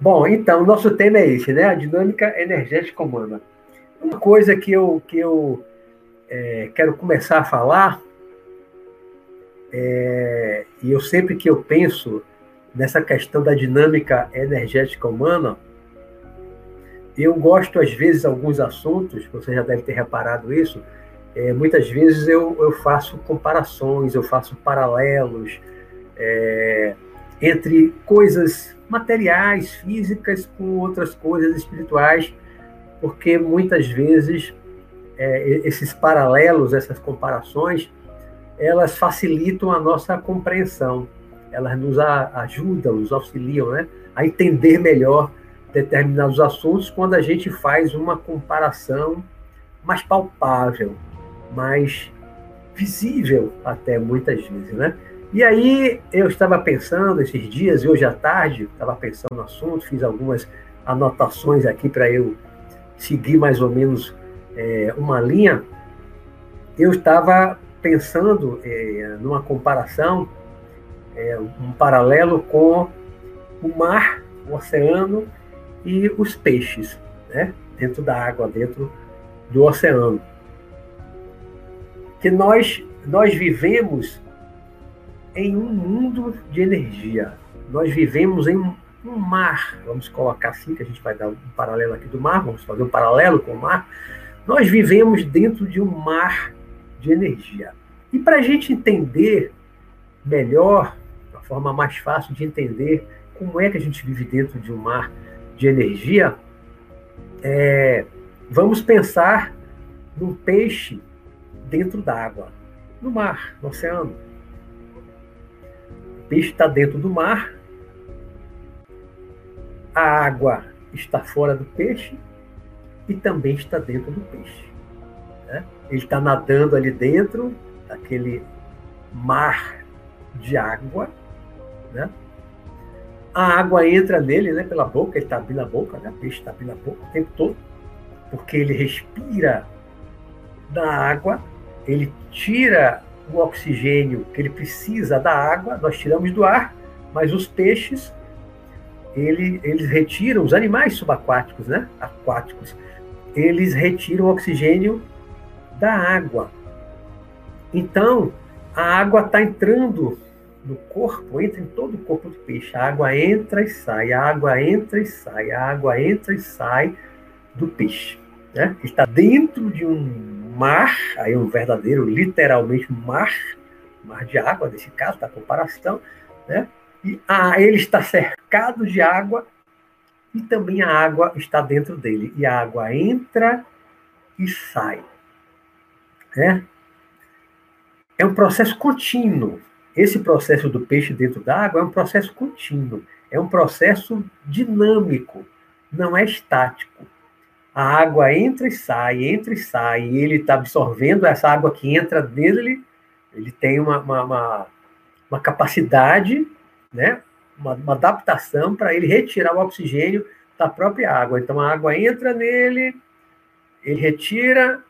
Bom, então, o nosso tema é esse, né? A dinâmica energética humana. Uma coisa que eu, que eu é, quero começar a falar, é, e eu sempre que eu penso nessa questão da dinâmica energética humana, eu gosto, às vezes, alguns assuntos, você já deve ter reparado isso, é, muitas vezes eu, eu faço comparações, eu faço paralelos é, entre coisas materiais, físicas, com outras coisas espirituais, porque muitas vezes é, esses paralelos, essas comparações, elas facilitam a nossa compreensão, elas nos ajudam, nos auxiliam né, a entender melhor determinados assuntos quando a gente faz uma comparação mais palpável, mais visível até muitas vezes, né? E aí eu estava pensando esses dias, e hoje à tarde, estava pensando no assunto, fiz algumas anotações aqui para eu seguir mais ou menos é, uma linha. Eu estava pensando é, numa comparação, é, um paralelo com o mar, o oceano e os peixes, né? dentro da água, dentro do oceano. Que nós, nós vivemos em um mundo de energia. Nós vivemos em um mar, vamos colocar assim, que a gente vai dar um paralelo aqui do mar, vamos fazer um paralelo com o mar. Nós vivemos dentro de um mar de energia. E para a gente entender melhor, a forma mais fácil de entender como é que a gente vive dentro de um mar de energia, é, vamos pensar num peixe dentro d'água, no mar, no oceano. Peixe está dentro do mar, a água está fora do peixe e também está dentro do peixe. Né? Ele está nadando ali dentro daquele mar de água, né? a água entra nele, né, pela boca, ele está abrindo a boca, né, o peixe está abrindo a boca o tempo todo, porque ele respira da água, ele tira o oxigênio que ele precisa da água, nós tiramos do ar, mas os peixes, ele, eles retiram, os animais subaquáticos, né, aquáticos, eles retiram o oxigênio da água. Então, a água está entrando no corpo, entra em todo o corpo do peixe. A água entra e sai, a água entra e sai, a água entra e sai do peixe. Né? Está dentro de um mar, aí um verdadeiro, literalmente, mar, mar de água, nesse caso, da comparação, né? e ah, ele está cercado de água e também a água está dentro dele. E a água entra e sai. Né? É um processo contínuo. Esse processo do peixe dentro da água é um processo contínuo, é um processo dinâmico, não é estático. A água entra e sai, entra e sai, e ele está absorvendo essa água que entra dele, ele tem uma, uma, uma, uma capacidade, né? uma, uma adaptação para ele retirar o oxigênio da própria água. Então a água entra nele, ele retira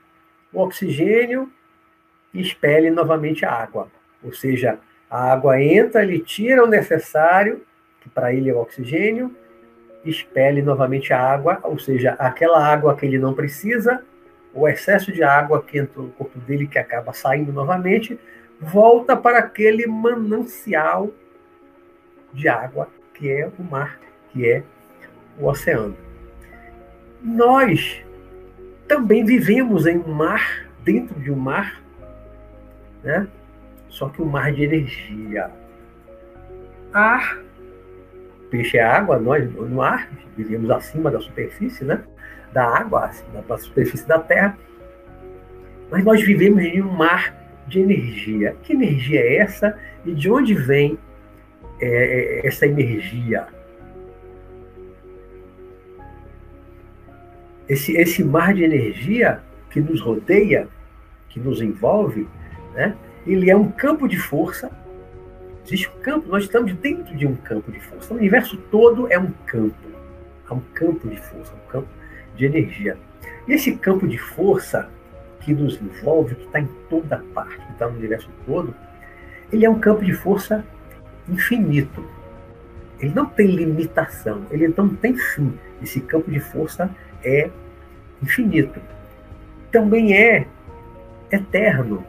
o oxigênio e expele novamente a água. Ou seja, a água entra, ele tira o necessário, que para ele é o oxigênio, expele novamente a água, ou seja, aquela água que ele não precisa, o excesso de água que entra no corpo dele, que acaba saindo novamente, volta para aquele manancial de água que é o mar, que é o oceano. Nós também vivemos em um mar, dentro de um mar, né? só que um mar de energia. Ar, peixe é água, nós no ar, vivemos acima da superfície, né? Da água, acima da superfície da Terra. Mas nós vivemos em um mar de energia. Que energia é essa e de onde vem é, é essa energia? Esse, esse mar de energia que nos rodeia, que nos envolve, né? ele é um campo de força. Existe um campo, nós estamos dentro de um campo de força. O universo todo é um campo. É um campo de força, um campo de energia. E esse campo de força que nos envolve, que está em toda parte, que está no universo todo, ele é um campo de força infinito. ele não tem limitação, ele não tem fim. Esse campo de força é infinito. Também é eterno.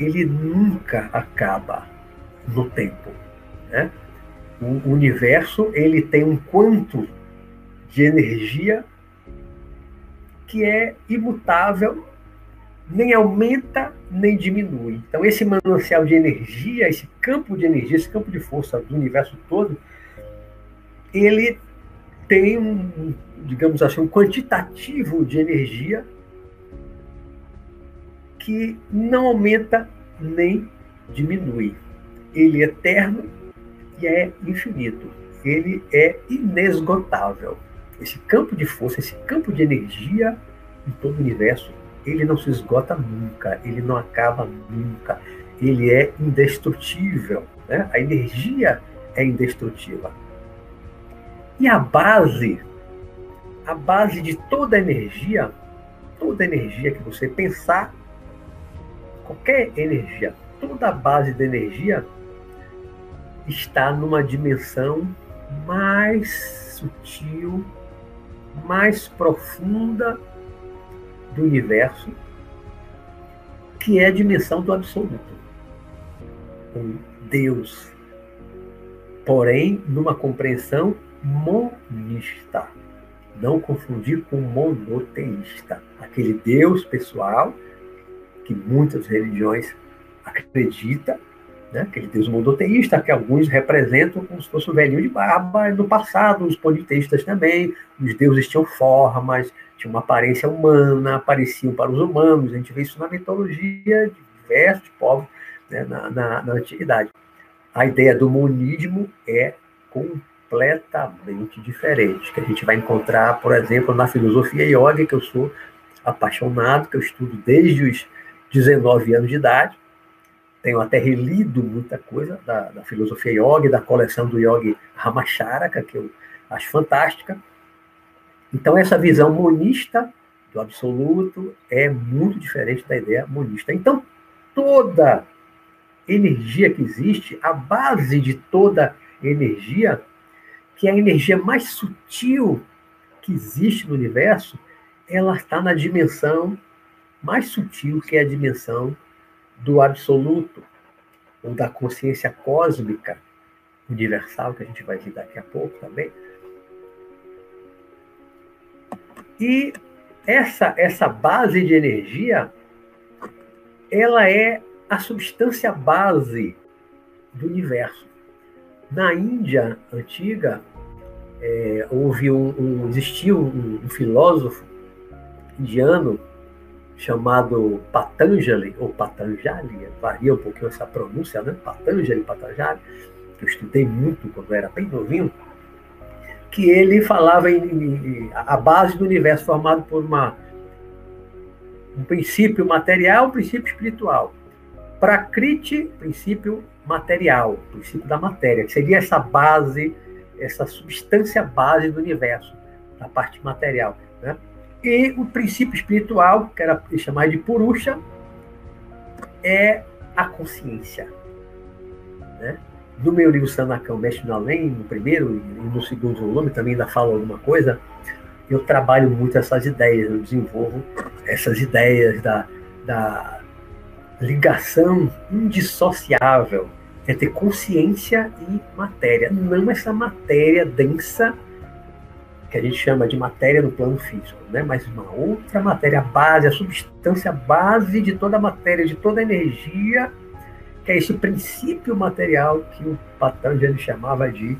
Ele nunca acaba no tempo. Né? O universo ele tem um quanto de energia que é imutável, nem aumenta nem diminui. Então esse manancial de energia, esse campo de energia, esse campo de força do universo todo, ele tem um, digamos assim, um quantitativo de energia que não aumenta nem diminui. Ele é eterno e é infinito. Ele é inesgotável. Esse campo de força, esse campo de energia em todo o universo, ele não se esgota nunca, ele não acaba nunca. Ele é indestrutível. Né? A energia é indestrutível. E a base, a base de toda energia, toda energia que você pensar, qualquer energia, toda a base da energia está numa dimensão mais sutil, mais profunda do universo, que é a dimensão do absoluto. Um Deus. Porém, numa compreensão monista. Não confundir com monoteísta. Aquele Deus pessoal que muitas religiões acreditam, né? aquele Deus monoteísta que alguns representam como se fosse o velhinho de barba. No passado, os politeístas também, os deuses tinham formas, tinham uma aparência humana, apareciam para os humanos. A gente vê isso na mitologia de diversos povos né? na, na, na antiguidade. A ideia do monismo é completamente diferente, que a gente vai encontrar, por exemplo, na filosofia yoga, que eu sou apaixonado, que eu estudo desde os 19 anos de idade. Tenho até relido muita coisa da, da filosofia yoga, da coleção do yogi Ramacharaka, que eu acho fantástica. Então, essa visão monista do absoluto é muito diferente da ideia monista. Então, toda energia que existe, a base de toda energia, que é a energia mais sutil que existe no universo, ela está na dimensão mais sutil, que é a dimensão do absoluto, ou da consciência cósmica universal, que a gente vai ver daqui a pouco também. E essa, essa base de energia, ela é a substância base do universo. Na Índia antiga, é, houve um, um existiu um, um filósofo indiano chamado Patanjali, ou Patanjali, varia um pouquinho essa pronúncia, né? Patanjali, Patanjali, que eu estudei muito quando era bem novinho, que ele falava em, em, a base do universo formado por uma, um princípio material, um princípio espiritual. Prakriti, princípio material, princípio da matéria, que seria essa base, essa substância base do universo, da parte material. Né? E o princípio espiritual, que era chamado de Purusha, é a consciência. Né? No meu livro Sanacão, Mestre no Além, no primeiro e no segundo volume, também ainda falo alguma coisa, eu trabalho muito essas ideias, eu desenvolvo essas ideias da, da ligação indissociável entre consciência e matéria, não essa matéria densa que a gente chama de matéria no plano físico, né? mas uma outra matéria base, a substância base de toda a matéria, de toda a energia, que é esse princípio material que o Patanjali chamava de,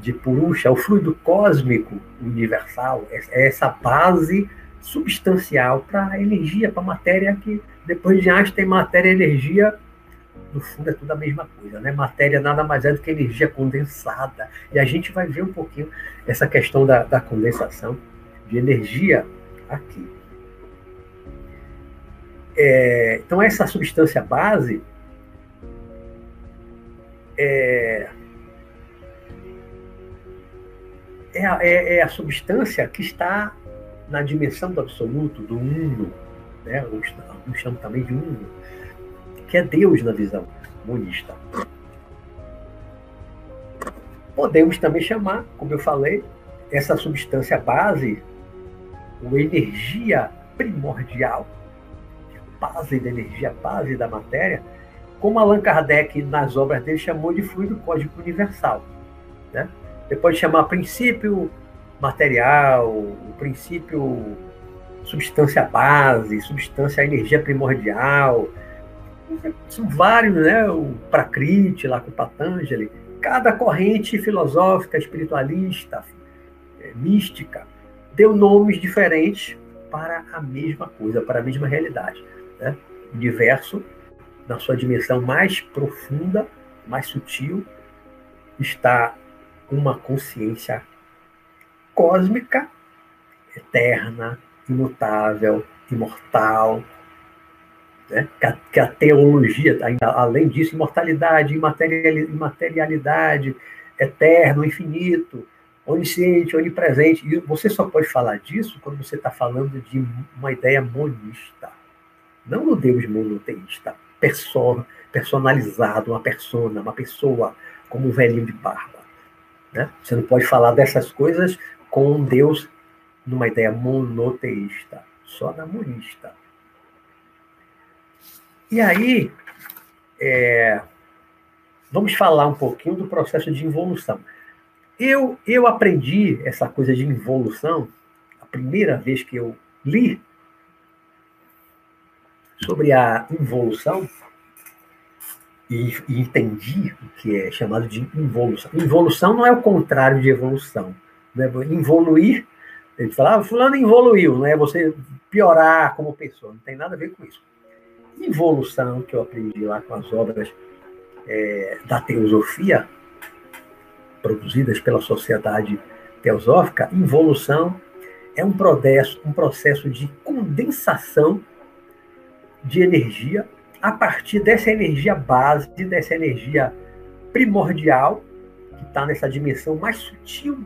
de Purusha, o fluido cósmico universal, é, é essa base substancial para a energia, para a matéria que depois de Einstein, matéria e energia no fundo é tudo a mesma coisa, né? Matéria nada mais é do que energia condensada. E a gente vai ver um pouquinho essa questão da, da condensação de energia aqui. É, então, essa substância base é, é, a, é, é a substância que está na dimensão do absoluto, do uno, né? alguns chamam também de uno, que é Deus na visão monista. Podemos também chamar, como eu falei, essa substância base, ou energia primordial, base da energia, base da matéria, como Allan Kardec, nas obras dele, chamou de fluido cósmico universal. Né? Você pode chamar princípio material, princípio substância base, substância energia primordial. São vários, né? O Prakriti, lá com Patanjali. Cada corrente filosófica, espiritualista, é, mística, deu nomes diferentes para a mesma coisa, para a mesma realidade. Né? O universo, na sua dimensão mais profunda, mais sutil, está uma consciência cósmica, eterna, imutável, imortal, né? que, a, que, a, teologia, além disso, imortalidade, imaterialidade, eterno, infinito, onisciente, onipresente. E você só pode falar disso quando você está falando de uma ideia monista, não no Deus monoteísta, person, personalizado, uma persona, uma pessoa, como um velhinho de barba. Né? Você não pode falar dessas coisas com um Deus numa ideia monoteísta, só na monista. E aí, é, vamos falar um pouquinho do processo de involução. Eu, eu aprendi essa coisa de involução a primeira vez que eu li sobre a involução e, e, entendi o que é chamado de involução. Involução não é o contrário de evolução. Né? Involuir, ele fala, ah, fulano evoluiu, não é você piorar como pessoa, não tem nada a ver com isso. Involução, que eu aprendi lá com as obras é, da teosofia, produzidas pela sociedade teosófica, involução é um processo, um processo de condensação de energia a partir dessa energia base, dessa energia primordial, que está nessa dimensão mais sutil,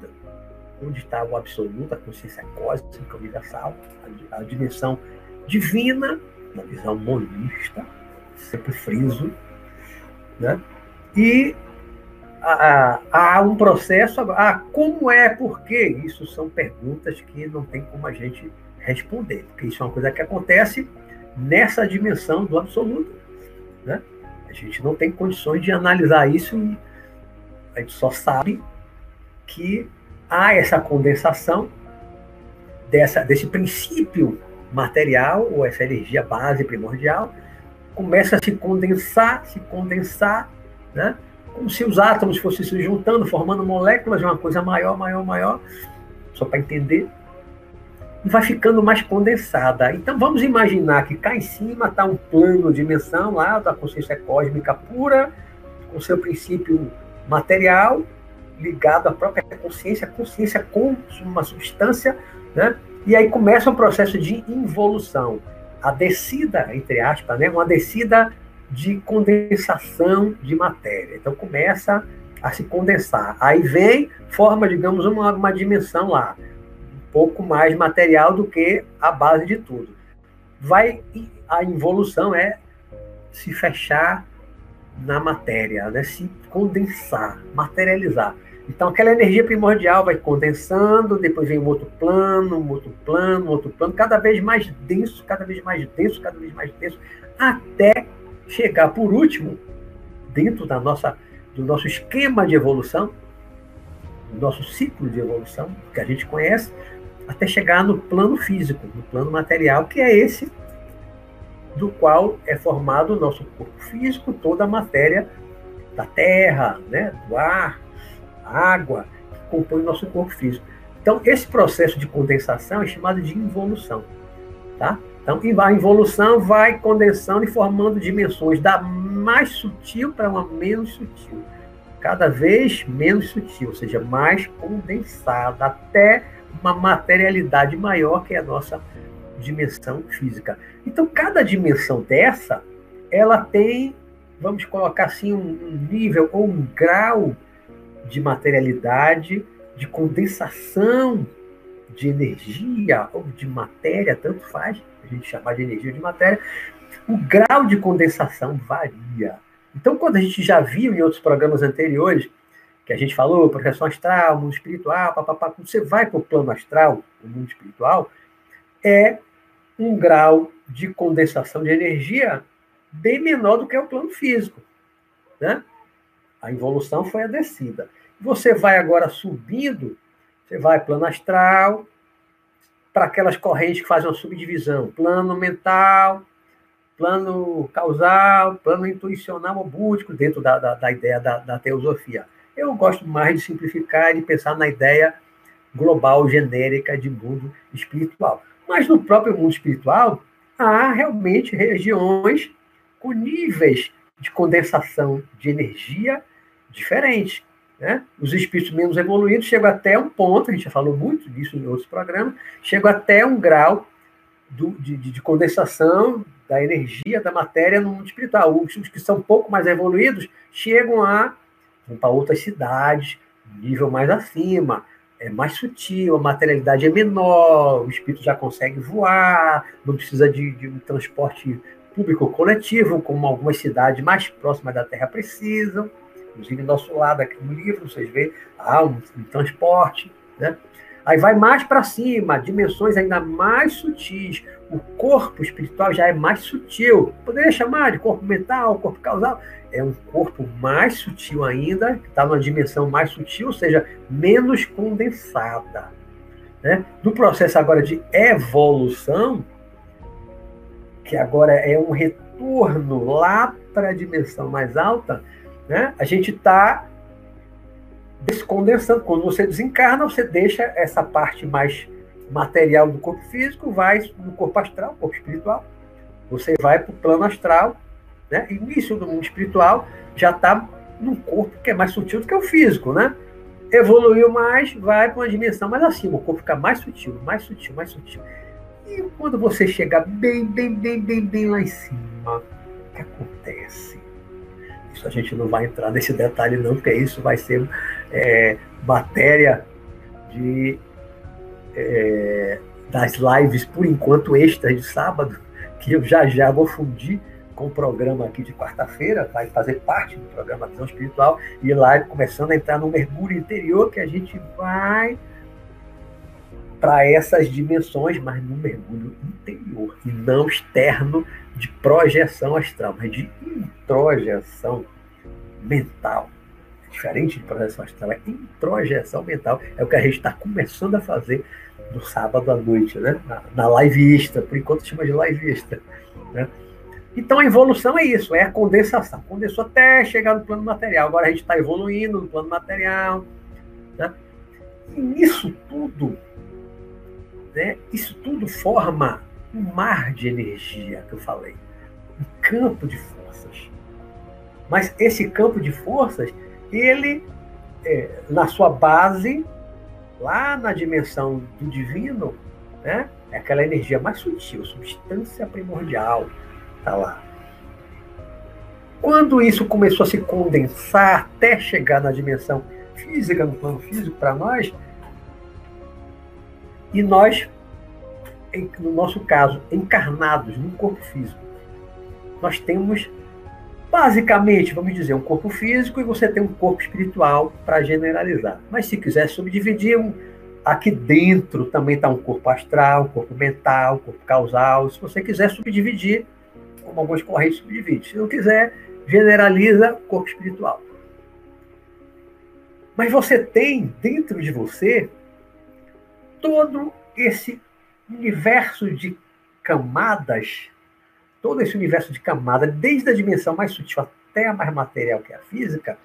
onde está o absoluto, a consciência cósmica universal, a, a dimensão divina, na visão monista, sempre friso, né? E há, há um processo. Ah, como é, por quê? Isso são perguntas que não tem como a gente responder, porque isso é uma coisa que acontece nessa dimensão do absoluto. Né? A gente não tem condições de analisar isso e a gente só sabe que há essa condensação dessa, desse princípio material, ou essa energia base primordial, começa a se condensar, se condensar, né? como se os átomos fossem se juntando, formando moléculas de uma coisa maior, maior, maior, só para entender e vai ficando mais condensada. Então vamos imaginar que cá em cima está um plano, dimensão lá da consciência cósmica pura, com seu princípio material, ligado à própria consciência, consciência com uma substância, né? E aí começa um processo de involução. A descida, entre aspas, né? uma descida de condensação de matéria. Então começa a se condensar. Aí vem, forma, digamos, uma, uma dimensão lá pouco mais material do que a base de tudo. Vai a involução é se fechar na matéria, né? se condensar, materializar. Então aquela energia primordial vai condensando, depois vem um outro plano, um outro plano, um outro plano, cada vez mais denso, cada vez mais denso, cada vez mais denso, até chegar por último dentro da nossa do nosso esquema de evolução, do nosso ciclo de evolução que a gente conhece, até chegar no plano físico, no plano material, que é esse do qual é formado o nosso corpo físico, toda a matéria da terra, né, do ar, água, que compõe o nosso corpo físico. Então, esse processo de condensação é chamado de involução. Tá? Então, a involução vai condensando e formando dimensões da mais sutil para uma menos sutil. Cada vez menos sutil, ou seja, mais condensada, até uma materialidade maior que é a nossa dimensão física. Então, cada dimensão dessa, ela tem, vamos colocar assim, um nível ou um grau de materialidade, de condensação de energia ou de matéria, tanto faz, a gente chamar de energia ou de matéria, o grau de condensação varia. Então, quando a gente já viu em outros programas anteriores que a gente falou, projeção astral, mundo espiritual, papapá, quando você vai para o plano astral, o mundo espiritual, é um grau de condensação de energia bem menor do que o plano físico. Né? A evolução foi a descida. Você vai agora subindo, você vai plano astral, para aquelas correntes que fazem uma subdivisão, plano mental, plano causal, plano intuicional ou búdico, dentro da, da, da ideia da, da, teosofia. Eu gosto mais de simplificar e de pensar na ideia global, genérica de mundo espiritual. Mas no próprio mundo espiritual, há realmente regiões com níveis de condensação de energia diferentes. Né? Os espíritos menos evoluídos chegam até um ponto, a gente já falou muito disso em outros programas, chegam até um grau do, de, de, condensação da energia, da matéria no mundo espiritual. Os, os que são um pouco mais evoluídos chegam a para outras cidades, nível mais acima, é mais sutil, a materialidade é menor, o espírito já consegue voar, não precisa de, de um transporte público coletivo, como algumas cidades mais próximas da Terra precisam. Inclusive, nosso lado aqui no livro, vocês veem, há um, um transporte, né? Aí vai mais para cima, dimensões ainda mais sutis. O corpo espiritual já é mais sutil. Poderia chamar de corpo mental, corpo causal. É um corpo mais sutil ainda, que está numa dimensão mais sutil, ou seja, menos condensada. Né? No processo agora de evolução, que agora é um retorno lá para a dimensão mais alta, né? a gente está descondensando. Quando você desencarna, você deixa essa parte mais material do corpo físico, vai no corpo astral, corpo espiritual. Você vai para o plano astral, né? Início do mundo espiritual já está num corpo que é mais sutil do que o físico, né? Evoluiu mais, vai para uma dimensão mais acima, o corpo fica mais sutil, mais sutil, mais sutil. E quando você chega bem, bem, bem, bem, bem lá em cima, o que acontece? A gente não vai entrar nesse detalhe, não, porque isso vai ser é, matéria de, é, das lives, por enquanto, extras de sábado, que eu já já vou fundir com o programa aqui de quarta-feira, vai fazer parte do programa Visão Espiritual, e lá começando a entrar no mergulho interior, que a gente vai para essas dimensões, mas no mergulho interior, e não externo de projeção astral, mas de introjeção mental. É diferente de projeção astral, é introjeção mental. É o que a gente está começando a fazer no sábado à noite, né? na, na live extra, por enquanto chama de live extra. Né? Então a evolução é isso, é a condensação. Condensou até chegar no plano material. Agora a gente está evoluindo no plano material. Né? E nisso tudo, né, isso tudo forma um mar de energia que eu falei, um campo de forças. Mas esse campo de forças, ele, é, na sua base, lá na dimensão do divino, né, é aquela energia mais sutil, substância primordial, está lá. Quando isso começou a se condensar até chegar na dimensão física, no plano físico para nós, e nós no nosso caso, encarnados num corpo físico, nós temos basicamente, vamos dizer, um corpo físico e você tem um corpo espiritual para generalizar. Mas se quiser subdividir, aqui dentro também está um corpo astral, um corpo mental, um corpo causal. Se você quiser subdividir, como algumas correntes subdividem. Se não quiser, generaliza corpo espiritual. Mas você tem dentro de você todo esse universo de camadas, todo esse universo de camadas, desde a dimensão mais sutil até a mais material, que é a física,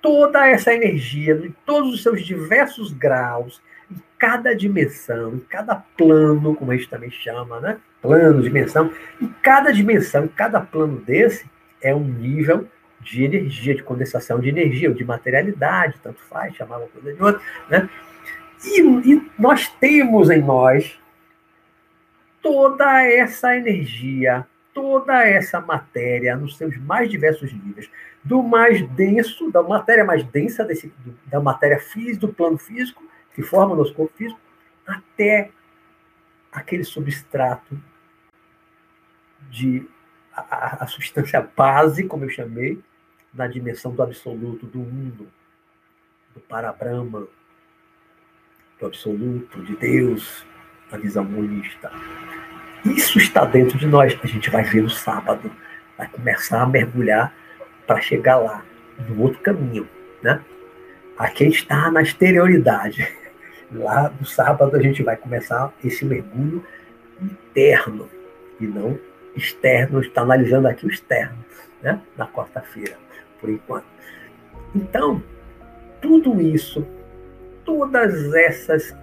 toda essa energia, em todos os seus diversos graus, em cada dimensão, em cada plano, como a gente também chama, né? Plano, dimensão. Em cada dimensão, em cada plano desse, é um nível de energia, de condensação de energia, ou de materialidade, tanto faz, chamar uma coisa de outra, né? E, e nós temos em nós toda essa energia, toda essa matéria nos seus mais diversos níveis, do mais denso, da matéria mais densa desse, da matéria física, do plano físico, que forma o nosso corpo físico, até aquele substrato de a, a substância base, como eu chamei, na dimensão do absoluto do mundo, do Parabrahma, do Absoluto, de Deus, a visão monista. Isso está dentro de nós. A gente vai ver no sábado, vai começar a mergulhar para chegar lá, no outro caminho, né? Aqui está na exterioridade. Lá no sábado a gente vai começar esse mergulho interno e não externo. Está analisando aqui o externo, né? Na quarta-feira, por enquanto. Então, tudo isso, todas essas,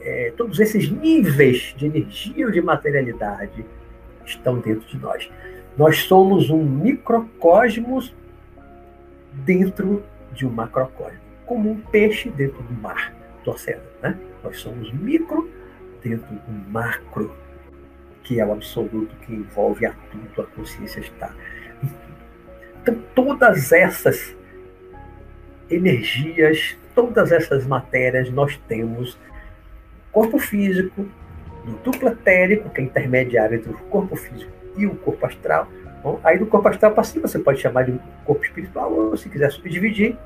é, todos esses níveis de energia ou de materialidade estão dentro de nós. Nós somos um microcosmos dentro de um macrocosmo, como um peixe dentro do mar, do oceano. Né? Nós somos micro dentro do macro, que é o absoluto que envolve a tudo, a consciência está. Então, todas essas energias, todas essas matérias nós temos corpo físico, no duplo etérico, que é intermediário entre o corpo físico e o corpo astral. Bom, aí do corpo astral para cima você pode chamar de corpo espiritual, ou se quiser subdividir,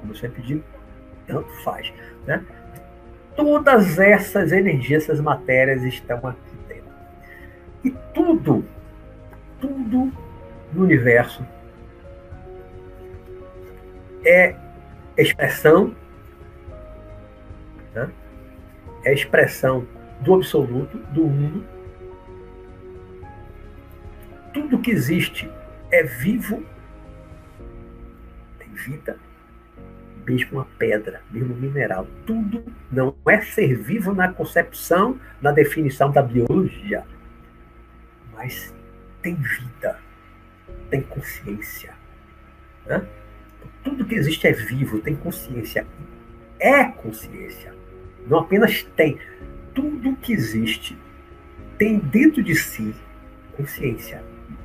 como eu sempre digo, tanto faz. Né? Todas essas energias, essas matérias estão aqui dentro. E tudo, tudo no universo é expressão, né? É expressão do absoluto, do mundo. Tudo que existe é vivo, tem vida, mesmo uma pedra, mesmo um mineral. Tudo não é ser vivo na concepção, na definição da biologia, mas tem vida, tem consciência. Né? Tudo que existe é vivo, tem consciência. É consciência. Não apenas tem. Tudo que existe tem dentro de si consciência.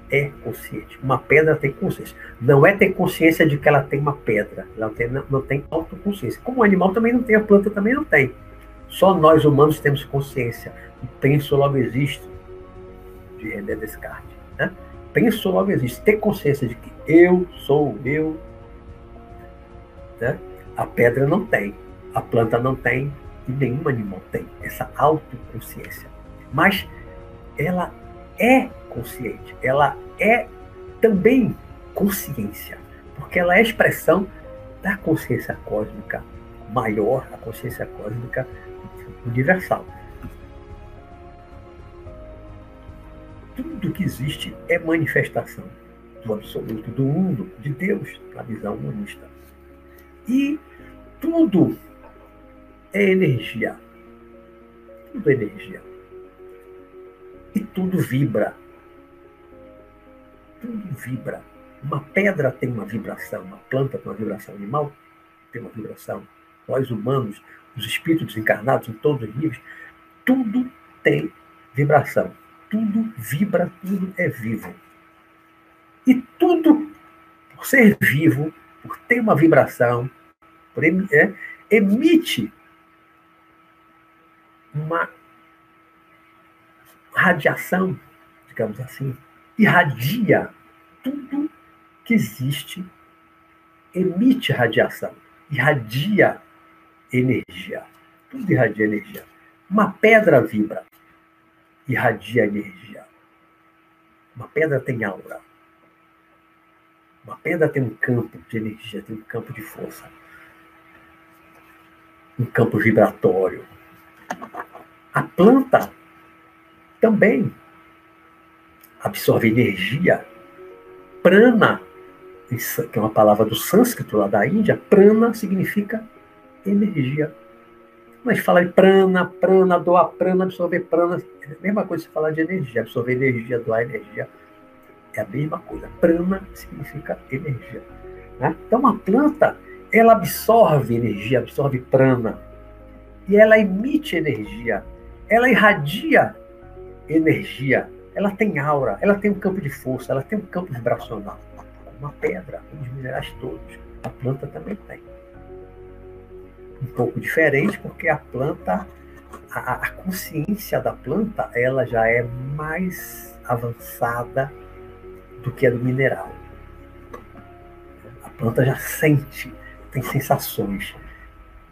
É consciente. Uma pedra tem consciência. Não é ter consciência de que ela tem uma pedra. Ela tem, não, não tem autoconsciência. Como o animal também não tem, a planta também não tem. Só nós humanos temos consciência. Penso logo existe. De René Descartes. Né? Penso logo existe. Ter consciência de que eu sou eu, né? A pedra não tem, a planta não tem e nenhum animal tem essa autoconsciência. Mas ela é consciente, ela é também consciência, porque ela é expressão da consciência cósmica maior, a consciência cósmica universal. Tudo que existe é manifestação do absoluto, do mundo, de Deus, na visão humanista. E tudo é energia. Tudo é energia. E tudo vibra. Tudo vibra. Uma pedra tem uma vibração, uma planta tem uma vibração, um animal tem uma vibração. Nós humanos, os espíritos encarnados em todos os níveis, tudo tem vibração. Tudo vibra, tudo é vivo. E tudo, por ser vivo, por ter uma vibração, por é, emite uma radiação, digamos assim, irradia tudo que existe, emite radiação, irradia energia, tudo irradia energia. Uma pedra vibra, irradia energia. Uma pedra tem aura. Uma pedra tem um campo de energia, tem um campo de força um campo vibratório. A planta também absorve energia. Prana, que é uma palavra do sânscrito lá da Índia, prana significa energia. Mas fala de prana, prana, doar prana, absorver prana. É a mesma coisa que falar de energia. Absorver energia, doar energia. É a mesma coisa. Prana significa energia. Né? Então, a planta ela absorve energia, absorve prana. E ela emite energia. Ela irradia energia. Ela tem aura, ela tem um campo de força, ela tem um campo vibracional. Uma pedra, os minerais todos. A planta também tem. Um pouco diferente, porque a planta, a, a consciência da planta, ela já é mais avançada do que a do mineral. A planta já sente tem sensações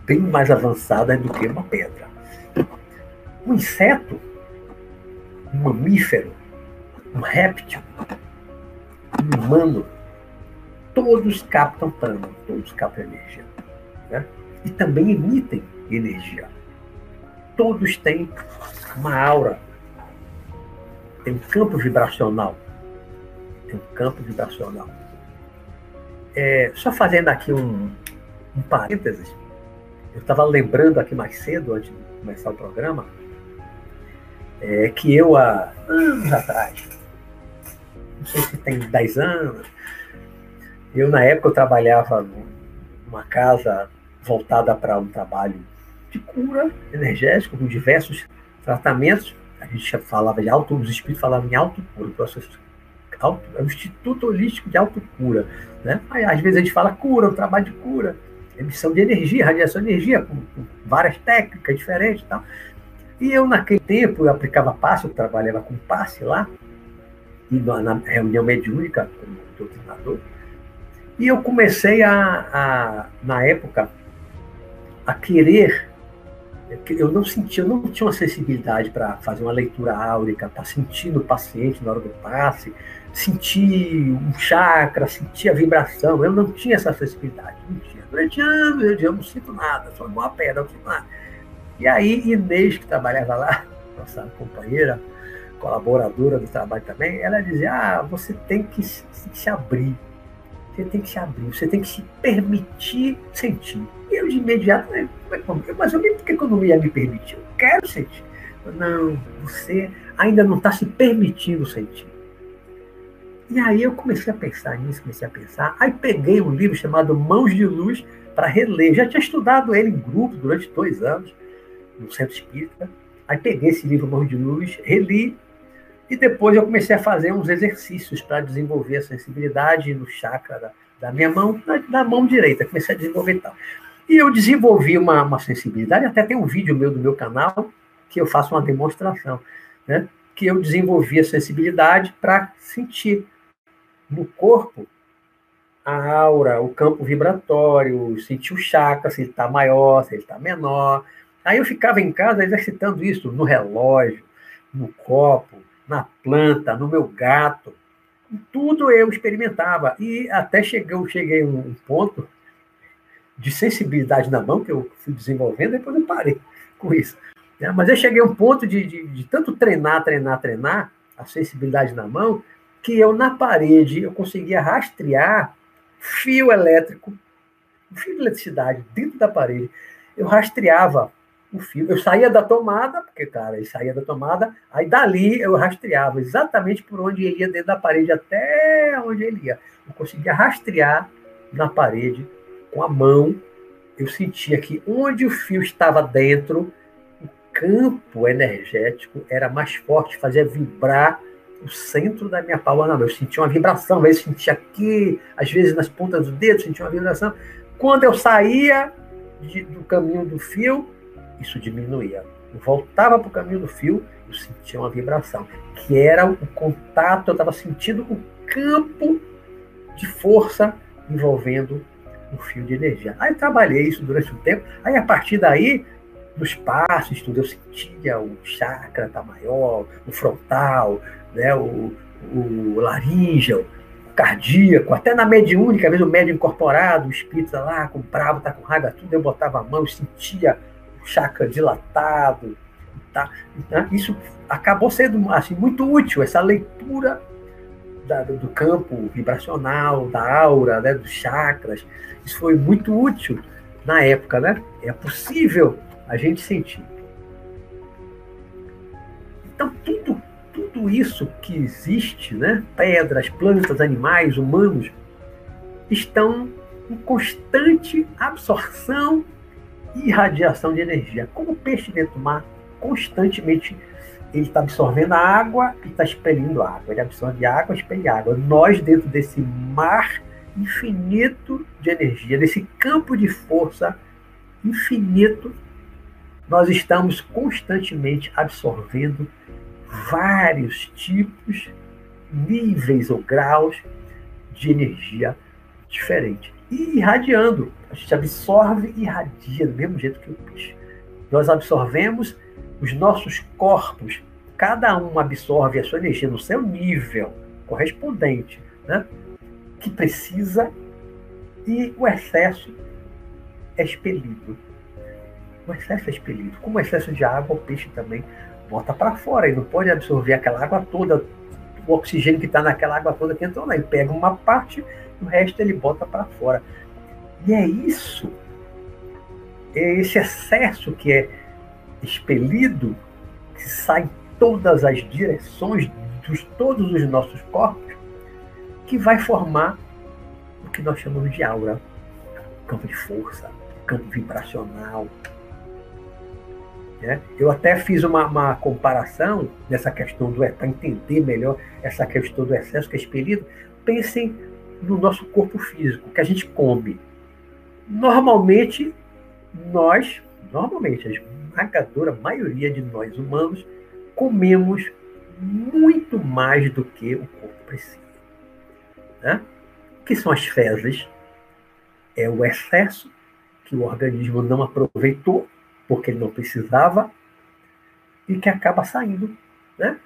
bem mais avançadas do que uma pedra. Um inseto, um mamífero, um réptil, um humano, todos captam prana, todos captam energia. Né? E também emitem energia. Todos têm uma aura, tem um campo vibracional. Tem um campo vibracional. É, só fazendo aqui um, um parênteses, eu estava lembrando aqui mais cedo, antes de começar o programa, é, que eu, há anos atrás, não sei se tem 10 anos, eu, na época, eu trabalhava numa casa voltada para um trabalho de cura energética, com diversos tratamentos. A gente falava de auto, os espíritos falavam em autocura, processo auto, é instituto holístico de autocura. Né? Aí, às vezes a gente fala cura, um trabalho de cura, emissão de energia, radiação de energia, com, com várias técnicas diferentes e tal. E eu, naquele tempo, eu aplicava passe, eu trabalhava com passe lá, e na, reunião mediúnica como doutrinador. E eu comecei a, a na época, a querer eu não sentia, eu não tinha uma sensibilidade para fazer uma leitura áurica, para sentir no paciente na hora do passe, sentir um chakra, sentir a vibração. Eu não tinha essa sensibilidade, não tinha. Durante anos eu, dizia, eu não sinto nada, só uma pedra, não sinto nada. E aí Inês, que trabalhava lá, nossa companheira, colaboradora do trabalho também, ela dizia, ah, você tem que se abrir, você tem que se abrir, você tem que se permitir sentir. E eu de imediato, né, mas eu, por que eu não ia me permitir? Eu quero sentir. Não, você ainda não está se permitindo sentir. E aí eu comecei a pensar nisso, comecei a pensar. Aí peguei um livro chamado Mãos de Luz para reler. Já tinha estudado ele em grupo durante dois anos, no Centro Espírita. Aí peguei esse livro Mãos de Luz, reli, e depois eu comecei a fazer uns exercícios para desenvolver a sensibilidade no chakra da, da minha mão, da, da, mão direita. Comecei a desenvolver tal. E eu desenvolvi uma, uma sensibilidade, até tem um vídeo meu do meu canal, que eu faço uma demonstração, né? que eu desenvolvi a sensibilidade para sentir no corpo a aura, o campo vibratório, sentir o chakra, se ele está maior, se ele está menor. Aí eu ficava em casa exercitando isso no relógio, no copo, na planta, no meu gato. Tudo eu experimentava. E até cheguei, cheguei a um ponto de sensibilidade na mão que eu fui desenvolvendo, depois eu parei com isso. Né? Mas eu cheguei a um ponto de, de, de tanto treinar, treinar, treinar a sensibilidade na mão, que eu na parede eu conseguia rastrear fio elétrico, fio de eletricidade dentro da parede. Eu rastreava o fio. Eu saía da tomada, porque, cara, ele saía da tomada, aí dali eu rastreava exatamente por onde ele ia dentro da parede, até onde ele ia. Eu conseguia rastrear na parede com a mão. Eu sentia que onde o fio estava dentro, o campo energético era mais forte, fazia vibrar o centro da minha palma na mão. Eu sentia uma vibração, às vezes sentia aqui, às vezes nas pontas do dedo, sentia uma vibração. Quando eu saía de, do caminho do fio, isso diminuía. Eu voltava para o caminho do fio, eu sentia uma vibração, que era o contato, eu estava sentindo o campo de força envolvendo o fio de energia. Aí trabalhei isso durante um tempo, aí a partir daí nos passos, tudo, eu sentia o chakra tá maior, o frontal, né, o, o laríngeo, o cardíaco, até na mediúnica, às vezes o médio incorporado, o espírito tá lá com bravo, tá com raiva, tudo, eu botava a mão, sentia chakra dilatado, tá? Então, isso acabou sendo assim, muito útil, essa leitura da, do campo vibracional, da aura, né, dos chakras, isso foi muito útil na época, né? É possível a gente sentir. Então, tudo, tudo isso que existe, né? pedras, plantas, animais, humanos, estão em constante absorção irradiação de energia. Como o peixe dentro do mar, constantemente ele está absorvendo a água e está expelindo água. Ele absorve água, expele água. Nós, dentro desse mar infinito de energia, desse campo de força infinito, nós estamos constantemente absorvendo vários tipos, níveis ou graus de energia diferente. E irradiando. A gente absorve e irradia do mesmo jeito que o peixe. Nós absorvemos os nossos corpos, cada um absorve a sua energia no seu nível correspondente, né? que precisa, e o excesso é expelido. O excesso é expelido. Como o excesso de água, o peixe também bota para fora. Ele não pode absorver aquela água toda, o oxigênio que está naquela água toda que entrou lá. Ele pega uma parte, o resto ele bota para fora. E é isso, é esse excesso que é expelido, que sai em todas as direções de todos os nossos corpos, que vai formar o que nós chamamos de aura, campo de força, campo vibracional. Né? Eu até fiz uma, uma comparação nessa questão do para entender melhor essa questão do excesso que é expelido. Pensem no nosso corpo físico, que a gente come. Normalmente, nós, normalmente, a esmagadora maioria de nós humanos, comemos muito mais do que o corpo precisa. Né? O que são as fezes? É o excesso que o organismo não aproveitou, porque ele não precisava, e que acaba saindo. Né?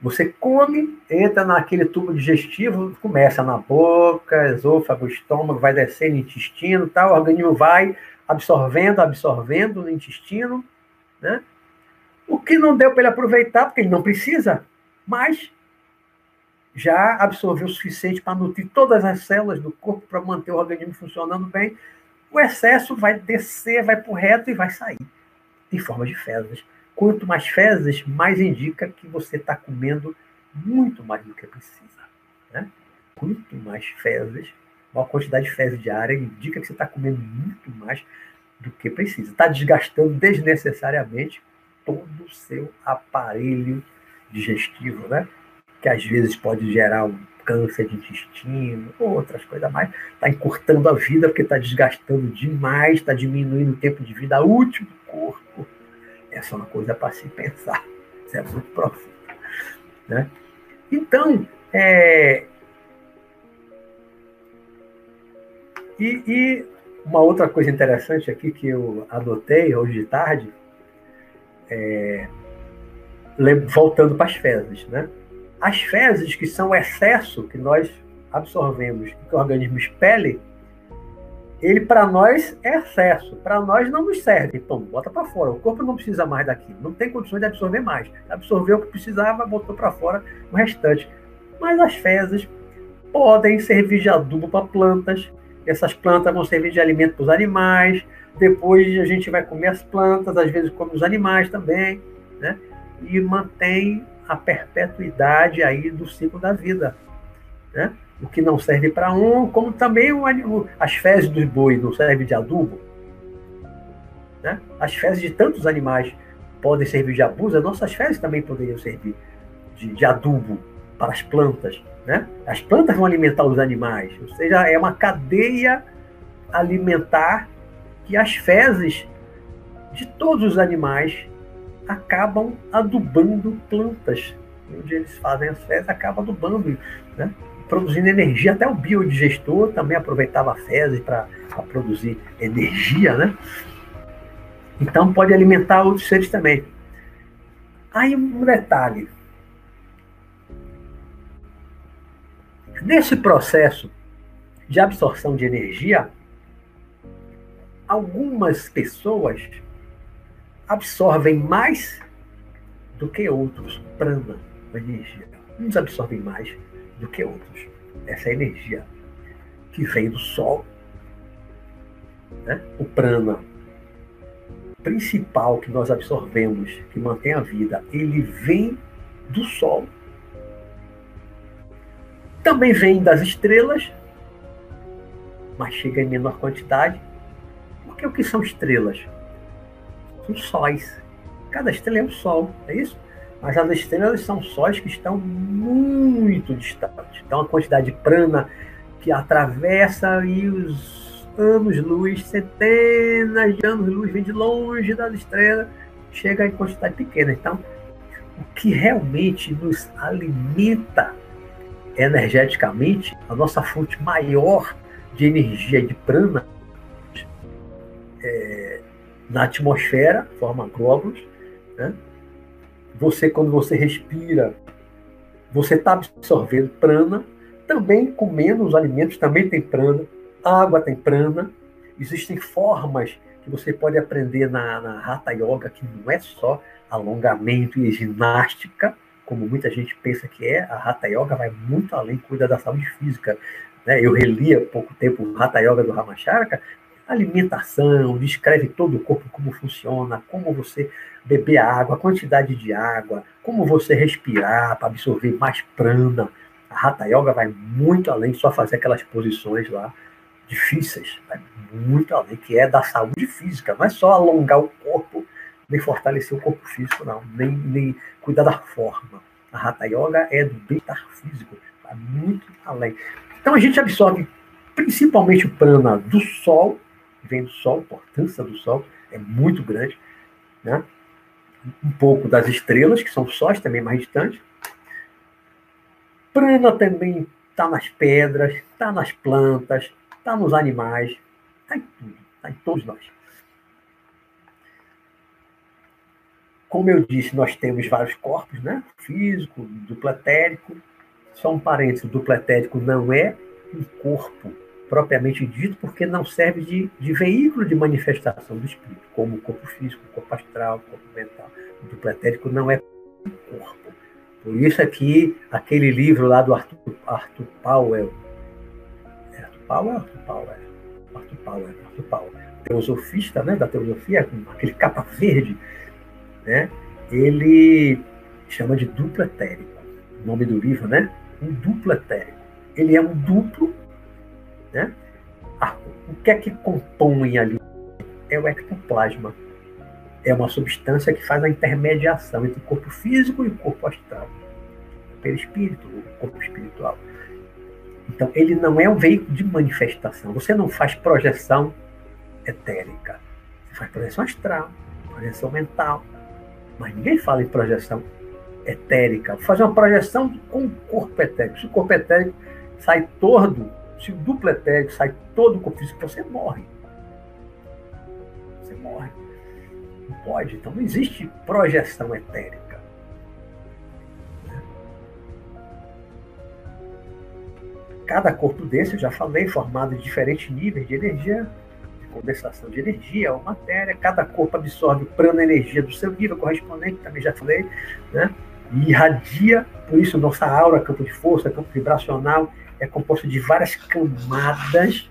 Você come, entra naquele tubo digestivo, começa na boca, esôfago, estômago, vai descendo intestino, tal, o organismo vai absorvendo, absorvendo no intestino, né? O que não deu para ele aproveitar, porque ele não precisa, mas já absorveu o suficiente para nutrir todas as células do corpo para manter o organismo funcionando bem. O excesso vai descer, vai para o reto e vai sair em forma de fezes. Quanto mais fezes, mais indica que você está comendo muito mais do que precisa. Né? Quanto mais fezes, maior quantidade de fezes diária indica que você está comendo muito mais do que precisa. Está desgastando desnecessariamente todo o seu aparelho digestivo, né? que às vezes pode gerar um câncer de intestino, ou outras coisas mais. Está encurtando a vida porque está desgastando demais, está diminuindo o tempo de vida útil do corpo. Essa é uma coisa para se pensar. Isso é muito profundo. Né? Então, é... e, e uma outra coisa interessante aqui que eu adotei hoje de tarde, é... voltando para as fezes, né? As fezes, que são o excesso que nós absorvemos, que o organismo expele, ele para nós é excesso, para nós não nos serve. Então, bota para fora. O corpo não precisa mais daquilo, não tem condições de absorver mais. Absorveu o que precisava, botou para fora o restante. Mas as fezes podem servir de adubo para plantas. Essas plantas vão servir de alimento para os animais. Depois a gente vai comer as plantas, às vezes come os animais também, né? E mantém a perpetuidade aí do ciclo da vida, né? O que não serve para um, como também o, as fezes dos bois não servem de adubo. Né? As fezes de tantos animais podem servir de abuso, as nossas fezes também poderiam servir de, de adubo para as plantas. Né? As plantas vão alimentar os animais, ou seja, é uma cadeia alimentar que as fezes de todos os animais acabam adubando plantas. Onde eles fazem as fezes, acaba adubando. Né? Produzindo energia, até o biodigestor também aproveitava fezes para produzir energia, né? Então pode alimentar outros seres também. Aí um detalhe. Nesse processo de absorção de energia, algumas pessoas absorvem mais do que outros prana, energia. Uns absorvem mais, do que outros. Essa é energia que vem do Sol. Né? O prana principal que nós absorvemos, que mantém a vida, ele vem do Sol. Também vem das estrelas, mas chega em menor quantidade. Porque o que são estrelas? São sóis. Cada estrela é um sol, é isso? Mas as estrelas são sóis que estão muito distantes. Então, a quantidade de prana que atravessa aí os anos-luz, centenas de anos-luz, vem de longe das estrelas, chega em quantidade pequena. Então, o que realmente nos alimenta energeticamente, a nossa fonte maior de energia de prana é, na atmosfera, forma glóbulos. Né? Você, quando você respira, você está absorvendo prana, também comendo os alimentos, também tem prana, água tem prana. Existem formas que você pode aprender na, na Hatha Yoga, que não é só alongamento e ginástica, como muita gente pensa que é, a Hatha Yoga vai muito além, cuida da saúde física. Né? Eu reli há pouco tempo o Hatha Yoga do Ramacharaka, alimentação, descreve todo o corpo como funciona, como você beber água, a quantidade de água, como você respirar para absorver mais prana. A Hatha Yoga vai muito além de só fazer aquelas posições lá difíceis, vai muito além, que é da saúde física, não é só alongar o corpo, nem fortalecer o corpo físico, não, nem, nem cuidar da forma. A Hatha Yoga é do bem-estar físico, vai muito além. Então a gente absorve principalmente o prana do sol, vem do sol, a importância do sol é muito grande, né? um pouco das estrelas, que são sóis também mais distantes. Prana também está nas pedras, está nas plantas, está nos animais, está em tudo, está em todos nós. Como eu disse, nós temos vários corpos, né? Físico, duplo etérico. Só um parênteses, o duplo etérico não é um corpo propriamente dito, porque não serve de, de veículo de manifestação do espírito, como o corpo físico, o corpo astral, o corpo mental. O duplo etérico não é corpo. Por isso aqui, aquele livro lá do Arthur, Arthur Powell, é Arthur Powell? Arthur Powell, Arthur Powell, Arthur Powell, teosofista, né, da teosofia, com aquele capa verde, né, ele chama de duplo etérico. O nome do livro, né? Um duplo etérico. Ele é um duplo né? Ah, o que é que compõe ali? É o ectoplasma. É uma substância que faz a intermediação entre o corpo físico e o corpo astral. O perispírito, o corpo espiritual. Então, ele não é um veículo de manifestação. Você não faz projeção etérica. Você faz projeção astral, projeção mental. Mas ninguém fala em projeção etérica. Fazer uma projeção com o corpo etérico. Se o corpo etérico sai tordo se o duplo etérico sai todo o corpo físico, você morre. Você morre. Não pode. Então não existe projeção etérica. Cada corpo desse, eu já falei, formado de diferentes níveis de energia, de condensação de energia ou matéria. Cada corpo absorve o prana energia do seu nível correspondente, também já falei, né? E irradia, por isso nossa aura, campo de força, campo vibracional, é composto de várias camadas.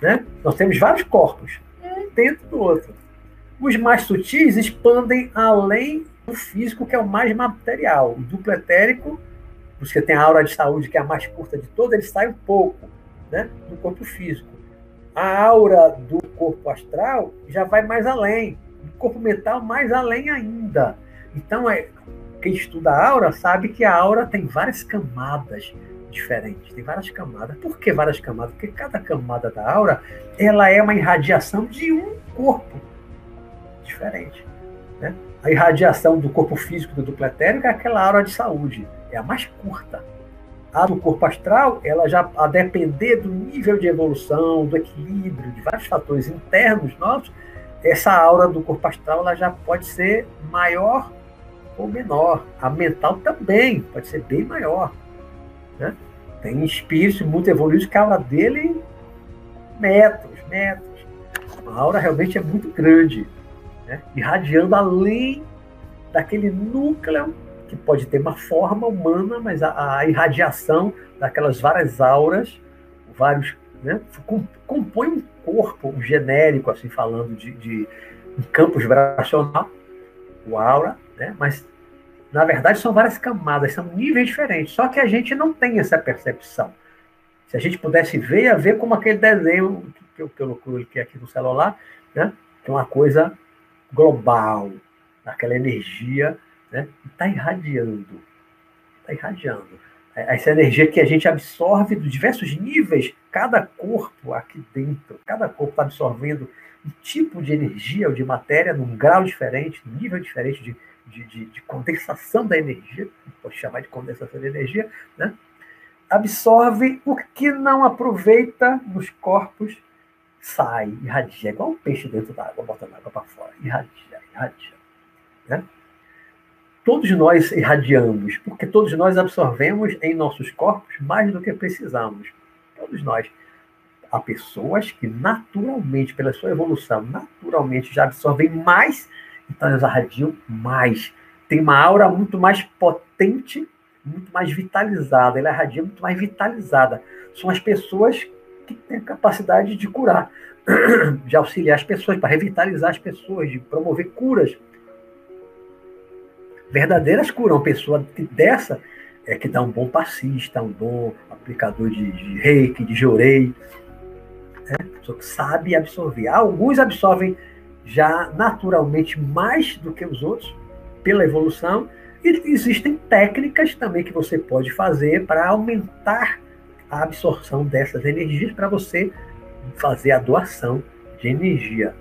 Né? Nós temos vários corpos, um dentro do outro. Os mais sutis expandem além do físico, que é o mais material. O duplo etérico, você tem a aura de saúde, que é a mais curta de todas, ele sai um pouco né, do corpo físico. A aura do corpo astral já vai mais além. Do corpo mental, mais além ainda. Então, é, quem estuda a aura sabe que a aura tem várias camadas diferentes, tem várias camadas. Por que várias camadas? Porque cada camada da aura, ela é uma irradiação de um corpo diferente. Né? A irradiação do corpo físico do duplo etérico é aquela aura de saúde, é a mais curta. A do corpo astral, ela já, a depender do nível de evolução, do equilíbrio, de vários fatores internos nossos, essa aura do corpo astral ela já pode ser maior ou menor. A mental também pode ser bem maior. Né? Tem espíritos muito evoluídos que a aura dele metros, metros. A aura realmente é muito grande, né? irradiando além daquele núcleo que pode ter uma forma humana, mas a, a irradiação daquelas várias auras, vários, né, compõe um corpo um genérico, assim falando de, de um campo vibracional, o aura, né, mas na verdade, são várias camadas, são níveis diferentes. Só que a gente não tem essa percepção. Se a gente pudesse ver, ia ver como aquele desenho que eu, que eu aqui no celular, né? que é uma coisa global, aquela energia, né? está irradiando. Está irradiando. É, essa energia que a gente absorve dos diversos níveis, cada corpo aqui dentro, cada corpo está absorvendo um tipo de energia ou de matéria num grau diferente, nível diferente de de, de, de condensação da energia, pode chamar de condensação de energia, né? absorve o que não aproveita nos corpos, sai, irradia, igual um peixe dentro da água, botando água para fora, irradia, irradia. Né? Todos nós irradiamos, porque todos nós absorvemos em nossos corpos mais do que precisamos. Todos nós. Há pessoas que naturalmente, pela sua evolução, naturalmente já absorvem mais, então elas irradiam mais. Tem uma aura muito mais potente muito mais vitalizada, ela irradia muito mais vitalizada. São as pessoas que têm a capacidade de curar, de auxiliar as pessoas, para revitalizar as pessoas, de promover curas. Verdadeiras curas. Uma pessoa dessa é que dá um bom passista, um bom aplicador de, de reiki, de jorei. Né? Pessoa que sabe absorver. Alguns absorvem já naturalmente mais do que os outros, pela evolução, e existem técnicas também que você pode fazer para aumentar a absorção dessas energias para você fazer a doação de energia.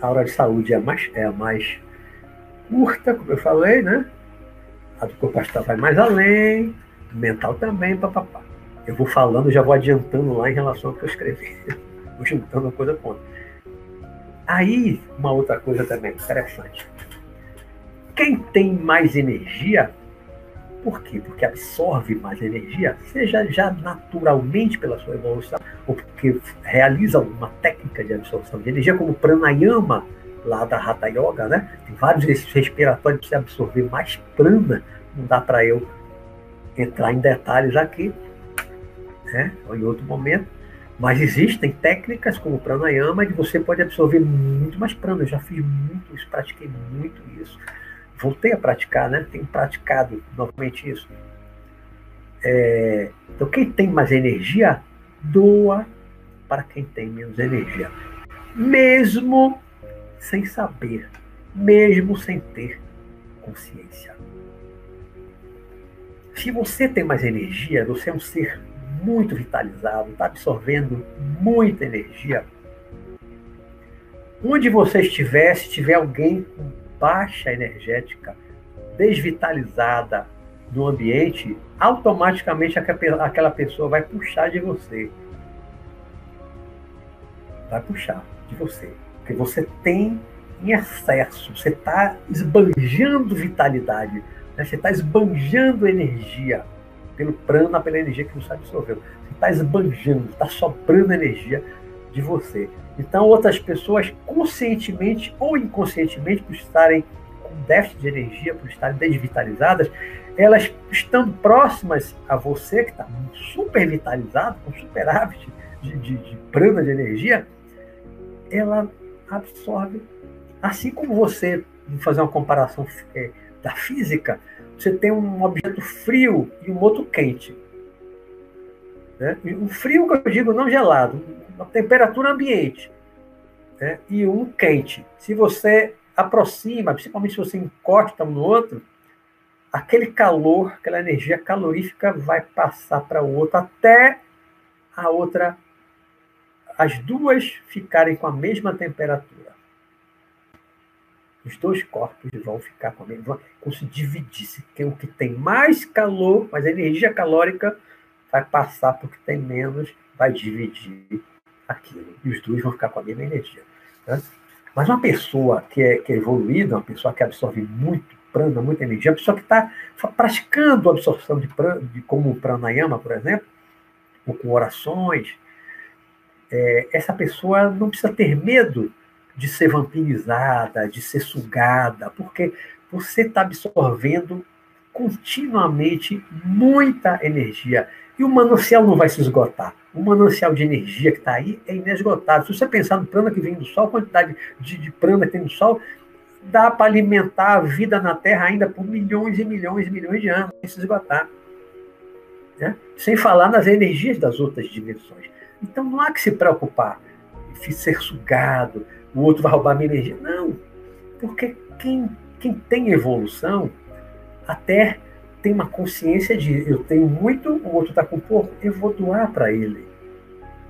A hora de saúde é a mais, é mais curta, como eu falei, né? A do corpo astral vai mais além, mental também, papapá. Eu vou falando, já vou adiantando lá em relação ao que eu escrevi. vou juntando uma coisa com outra. Aí, uma outra coisa também interessante. Quem tem mais energia, por quê? Porque absorve mais energia, seja já naturalmente pela sua evolução, ou porque realiza uma técnica de absorção de energia, como pranayama, lá da Hatha Yoga, né? Tem vários exercícios respiratórios para você absorver mais prana. Não dá para eu entrar em detalhes aqui, né? ou em outro momento. Mas existem técnicas como o pranayama que você pode absorver muito mais prana. Eu já fiz muito isso, pratiquei muito isso. Voltei a praticar, né? Tenho praticado novamente isso. É, então, quem tem mais energia, doa para quem tem menos energia. Mesmo sem saber, mesmo sem ter consciência. Se você tem mais energia, você é um ser muito vitalizado, está absorvendo muita energia. Onde você estiver, se tiver alguém com baixa energética, desvitalizada no ambiente, automaticamente aquela pessoa vai puxar de você. Vai puxar de você. Porque você tem em excesso, você está esbanjando vitalidade, né? você está esbanjando energia pelo prana, pela energia que você absorveu. Você está esbanjando, está sobrando energia de você. Então, outras pessoas, conscientemente ou inconscientemente, por estarem com déficit de energia, por estarem desvitalizadas, elas estando próximas a você, que está super vitalizado, com superávit de, de, de prana de energia, ela absorve. Assim como você, vou fazer uma comparação é, da física, você tem um objeto frio e um outro quente. Né? Um frio que eu digo não gelado, uma temperatura ambiente. Né? E um quente. Se você aproxima, principalmente se você encosta um no outro, aquele calor, aquela energia calorífica vai passar para o outro até a outra, as duas ficarem com a mesma temperatura. Os dois corpos vão ficar com a mesma, vão se dividir. Se tem o que tem mais calor, mais energia calórica, vai passar para o que tem menos, vai dividir aquilo. E os dois vão ficar com a mesma energia. Né? Mas uma pessoa que é, que é evoluída, uma pessoa que absorve muito prana, muita energia, uma pessoa que está praticando a absorção de, prana, de como o pranayama, por exemplo, ou com orações, é, essa pessoa não precisa ter medo de ser vampirizada, de ser sugada, porque você está absorvendo continuamente muita energia. E o manancial não vai se esgotar. O manancial de energia que está aí é inesgotável. Se você pensar no prana que vem do Sol, a quantidade de, de prana que tem no Sol, dá para alimentar a vida na Terra ainda por milhões e milhões e milhões de anos, sem se esgotar. Né? Sem falar nas energias das outras dimensões. Então não há que se preocupar em ser sugado, o outro vai roubar minha energia. Não, porque quem, quem tem evolução até tem uma consciência de eu tenho muito, o outro está com pouco, eu vou doar para ele.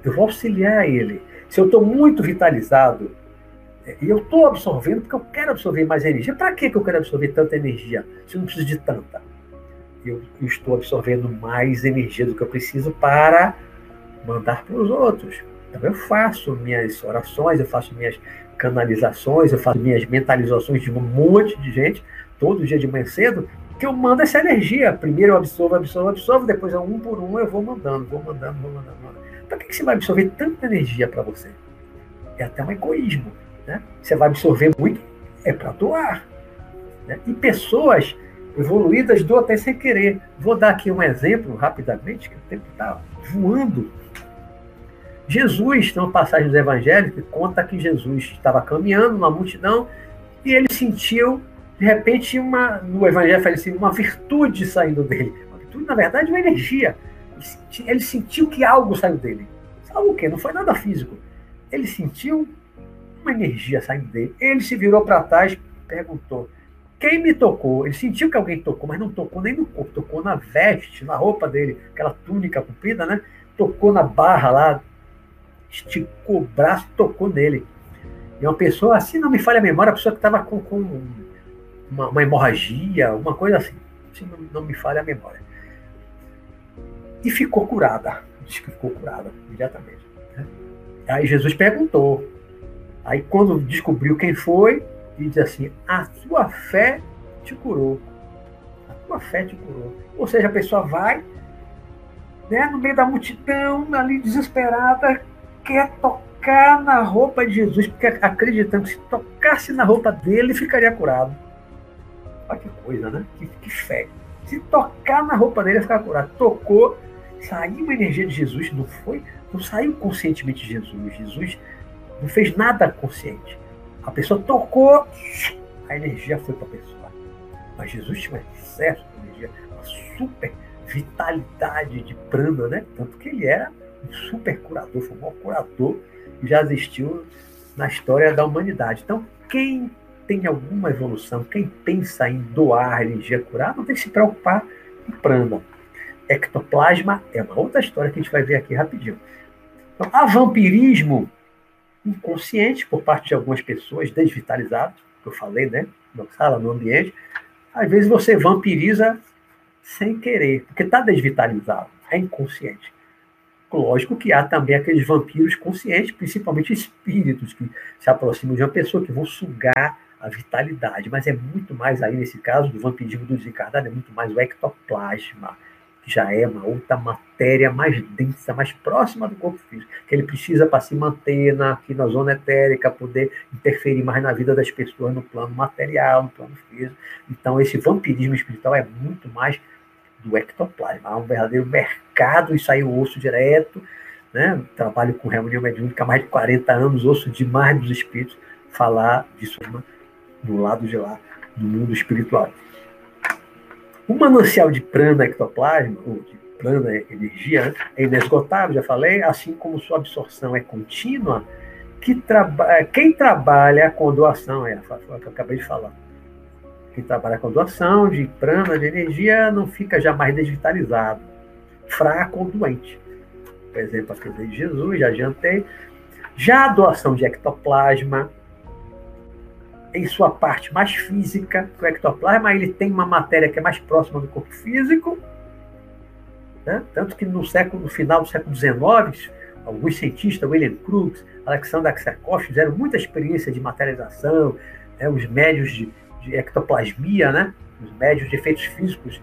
Eu vou auxiliar ele. Se eu estou muito vitalizado, E eu estou absorvendo porque eu quero absorver mais energia. Para que eu quero absorver tanta energia se eu não preciso de tanta? Eu, eu estou absorvendo mais energia do que eu preciso para mandar para os outros. Então eu faço minhas orações, eu faço minhas canalizações, eu faço minhas mentalizações de um monte de gente, todo dia de manhã cedo, que eu mando essa energia. Primeiro eu absorvo, absorvo, absorvo, depois um por um eu vou mandando, vou mandando, vou mandando. Mandando. Para que você vai absorver tanta energia para você? É até um egoísmo. Né? Você vai absorver muito, é para doar. Né? E pessoas evoluídas doam até sem querer. Vou dar aqui um exemplo rapidamente, que o tempo está voando. Jesus, tem uma passagem do Evangelho que conta que Jesus estava caminhando na multidão e ele sentiu, de repente, uma, no Evangelho fala assim, uma virtude saindo dele. Uma virtude, na verdade, uma energia. Ele sentiu que algo saiu dele. Sabe o? Não foi nada físico. Ele sentiu uma energia saindo dele. Ele se virou para trás, perguntou: quem me tocou? Ele sentiu que alguém tocou, mas não tocou nem no corpo, tocou na veste, na roupa dele, aquela túnica comprida, né? Tocou na barra lá, esticou o braço, tocou nele. E uma pessoa, assim não me falha a memória, a pessoa que estava com, com uma, uma, hemorragia, uma coisa assim, assim não, não me falha a memória. E ficou curada, diz que ficou curada imediatamente. Né? Aí Jesus perguntou, Aí quando descobriu quem foi, diz assim: a sua fé te curou. A tua fé te curou. Ou seja, a pessoa vai, né, no meio da multidão, ali desesperada, quer tocar na roupa de Jesus, porque acreditando que se tocasse na roupa dele, ficaria curado. Olha que coisa, né? Que, que fé. Se tocar na roupa dele, ficar curado. Tocou, saiu a energia de Jesus, não foi? Não saiu conscientemente de Jesus. Jesus não fez nada consciente. A pessoa tocou, a energia foi para a pessoa. Mas Jesus tinha um excesso de energia, uma super vitalidade de prana, né? Tanto que ele era super curador, foi o maior curador que já existiu na história da humanidade. Então, quem tem alguma evolução, quem pensa em doar energia curar, não tem que se preocupar com prana. Ectoplasma é uma outra história que a gente vai ver aqui rapidinho. Então, a vampirismo inconsciente por parte de algumas pessoas desvitalizadas, que eu falei, né? Na sala, no ambiente. Às vezes você vampiriza sem querer, porque está desvitalizado, é inconsciente. Lógico que há também aqueles vampiros conscientes, principalmente espíritos que se aproximam de uma pessoa, que vão sugar a vitalidade, mas é muito mais aí, nesse caso do vampirismo do desencarnado, é muito mais o ectoplasma, que já é uma outra matéria mais densa, mais próxima do corpo físico, que ele precisa para se manter na, aqui na zona etérica, poder interferir mais na vida das pessoas no plano material, no plano físico. Então, esse vampirismo espiritual é muito mais do ectoplasma. Há um verdadeiro mercado, aí eu ouço direto, né? trabalho com reunião mediúnica há mais de 40 anos, ouço demais dos espíritos falar disso do lado de lá, do mundo espiritual. O manancial de prana ectoplasma, ou de prana energia, é inesgotável, já falei, assim como sua absorção é contínua, que traba quem trabalha com doação, é o que eu acabei de falar, quem trabalha com doação de prana, de energia, não fica jamais desvitalizado, fraco ou doente. Por exemplo, a de Jesus, já adiantei. Já a doação de ectoplasma, em sua parte mais física, o ectoplasma ele tem uma matéria que é mais próxima do corpo físico, né? tanto que no século no final do século XIX, alguns cientistas, William Crookes, Alexander Aksakov, fizeram muita experiência de materialização, né? os médios de, de ectoplasmia, né? os médios de efeitos físicos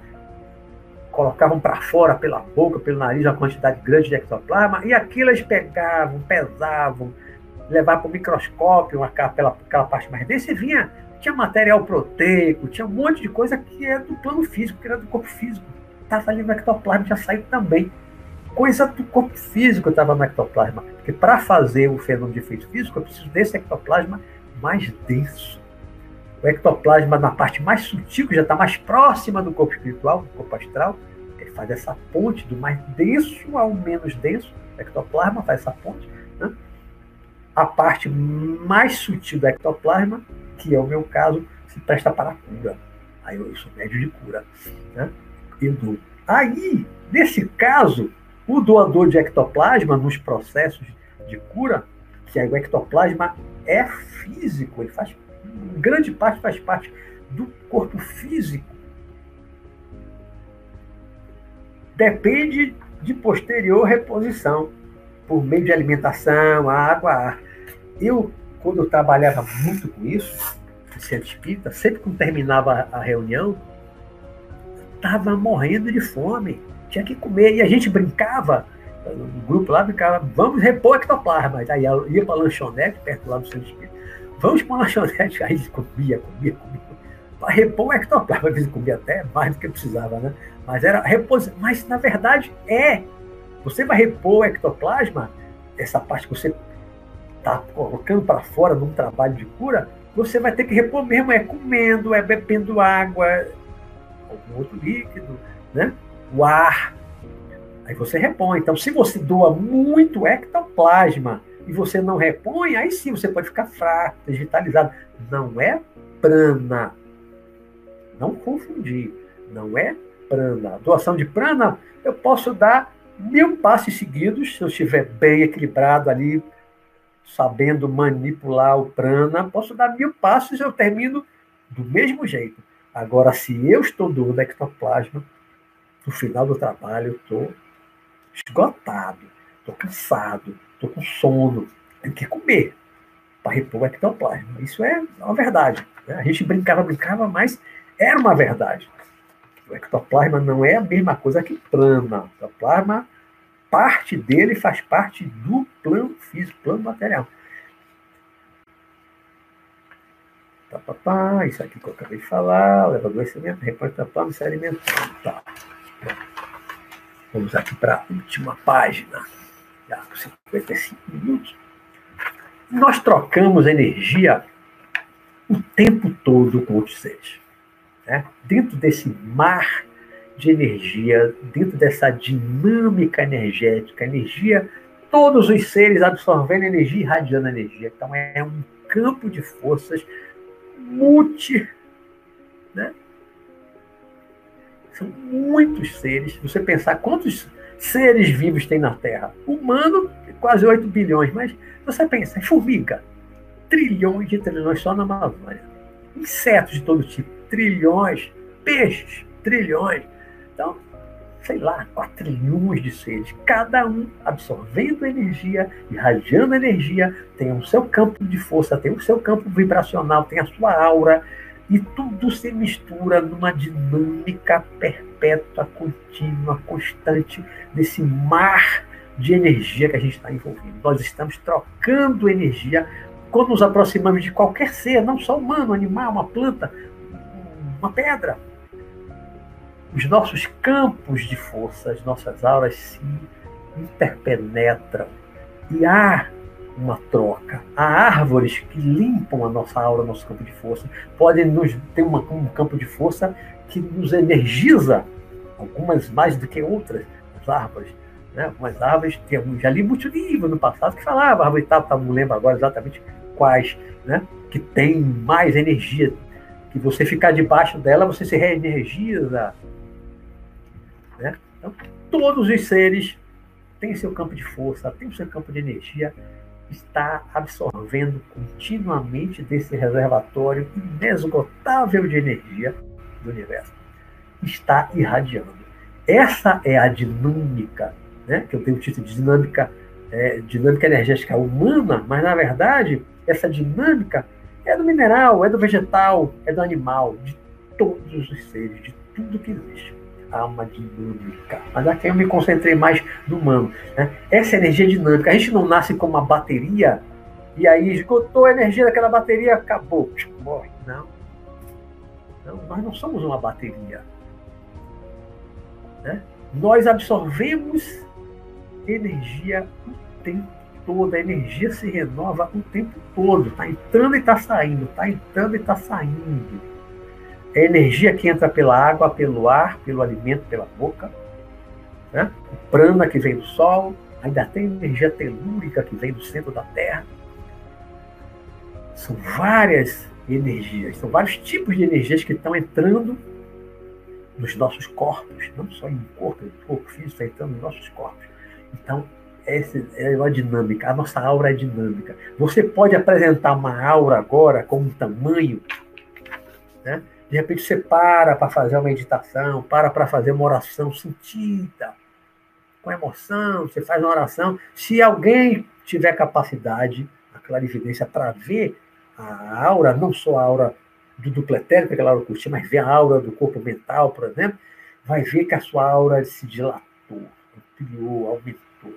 colocavam para fora pela boca, pelo nariz, uma quantidade grande de ectoplasma, e aquilo eles pegavam, pesavam, levar para o microscópio aquela, aquela parte mais densa, e vinha, tinha material proteico, tinha um monte de coisa que é do plano físico, que era do corpo físico. Estava ali no ectoplasma, já saiu também. Coisa do corpo físico estava no ectoplasma. Porque para fazer o fenômeno de efeito físico, eu preciso desse ectoplasma mais denso. O ectoplasma, na parte mais sutil, que já está mais próxima do corpo espiritual, do corpo astral, ele faz essa ponte do mais denso ao menos denso. O ectoplasma faz essa ponte. Né? a parte mais sutil do ectoplasma, que é o meu caso, se presta para a cura. Aí eu sou médio de cura. Né? Eu dou. Aí, nesse caso, o doador de ectoplasma, nos processos de cura, que o ectoplasma é físico, ele faz grande parte faz parte do corpo físico. Depende de posterior reposição por meio de alimentação, água, ar. Eu, quando eu trabalhava muito com isso, no centro espírita, sempre quando terminava a reunião, estava morrendo de fome, tinha que comer. E a gente brincava, o grupo lá brincava, vamos repor ectoplasma. Aí ia para a lanchonete, perto lá do centro espírita, vamos para a lanchonete. Aí comia, comia, comia. Para repor o ectoplasma, às vezes comia até mais do que precisava, né? Mas era reposição. Mas na verdade é. Você vai repor o ectoplasma, essa parte que você está colocando para fora num trabalho de cura, você vai ter que repor mesmo, é comendo, é bebendo água, algum outro líquido, né? o ar. Aí você repõe. Então, se você doa muito ectoplasma e você não repõe, aí sim você pode ficar fraco, desvitalizado. Não é prana. Não confundir. Não é prana. A doação de prana, eu posso dar mil passos seguidos, se eu estiver bem equilibrado ali, sabendo manipular o prana, posso dar mil passos e eu termino do mesmo jeito. Agora, se eu estou doando ectoplasma, no final do trabalho eu estou esgotado, estou cansado, estou com sono, tenho que comer para repor o ectoplasma. Isso é uma verdade. Né? A gente brincava, brincava, mas era uma verdade. O ectoplasma não é a mesma coisa que prana. O ectoplasma parte dele faz parte do plano físico, plano material. Tá, tá, tá, isso aqui que eu acabei de falar, leva adoecimento, repõe plano se alimentando. Tá. Vamos aqui para a última página, já com 55 minutos. Nós trocamos energia o tempo todo com outros seres. Né? Dentro desse mar de energia, dentro dessa dinâmica energética, energia, todos os seres absorvendo energia e irradiando energia. Então é um campo de forças multi. Né? São muitos seres. Se você pensar quantos seres vivos tem na Terra, humano, quase 8 bilhões, mas você pensa em formiga, trilhões de trilhões só na Amazônia. Insetos de todo tipo, trilhões, peixes, trilhões. Então, sei lá, quatrilhões de seres, cada um absorvendo energia, irradiando energia, tem o seu campo de força, tem o seu campo vibracional, tem a sua aura, e tudo se mistura numa dinâmica perpétua, contínua, constante, desse mar de energia que a gente está envolvido. Nós estamos trocando energia quando nos aproximamos de qualquer ser, não só humano, animal, uma planta, uma pedra, os nossos campos de força, as nossas auras se interpenetram e há uma troca. Há árvores que limpam a nossa aura, nosso campo de força, podem nos ter uma, um campo de força que nos energiza, algumas mais do que outras, as árvores. Né? Algumas árvores, tem, já li muito livro no passado que falava, árvore tal, tal, não lembro agora exatamente quais, né? que tem mais energia, que você ficar debaixo dela, você se reenergiza, né? Então, todos os seres têm seu campo de força, têm seu campo de energia, está absorvendo continuamente desse reservatório inesgotável de energia do universo. Está irradiando. Essa é a dinâmica, né? que eu tenho o título de dinâmica, é, dinâmica energética humana, mas na verdade essa dinâmica é do mineral, é do vegetal, é do animal, de todos os seres, de tudo que existe uma dinâmica. Mas aqui eu me concentrei mais no humano. Né? Essa energia dinâmica, a gente não nasce com uma bateria e aí esgotou a energia daquela bateria, acabou, morre. Não. não nós não somos uma bateria. Né? Nós absorvemos energia o tempo todo, a energia se renova o tempo todo, está entrando e está saindo, está entrando e está saindo. É energia que entra pela água, pelo ar, pelo alimento, pela boca. Né? O prana que vem do sol. Ainda tem energia telúrica que vem do centro da Terra. São várias energias, são vários tipos de energias que estão entrando nos nossos corpos, não só em corpo, o corpo físico está entrando nos nossos corpos. Então, essa é uma dinâmica. A nossa aura é dinâmica. Você pode apresentar uma aura agora com um tamanho, né? De repente você para para fazer uma meditação, para para fazer uma oração sentida, com emoção, você faz uma oração. Se alguém tiver capacidade, a clarividência para ver a aura, não só a aura do duplo etérico, aquela aura curtida, mas ver a aura do corpo mental, por exemplo, vai ver que a sua aura se dilatou, ampliou, aumentou.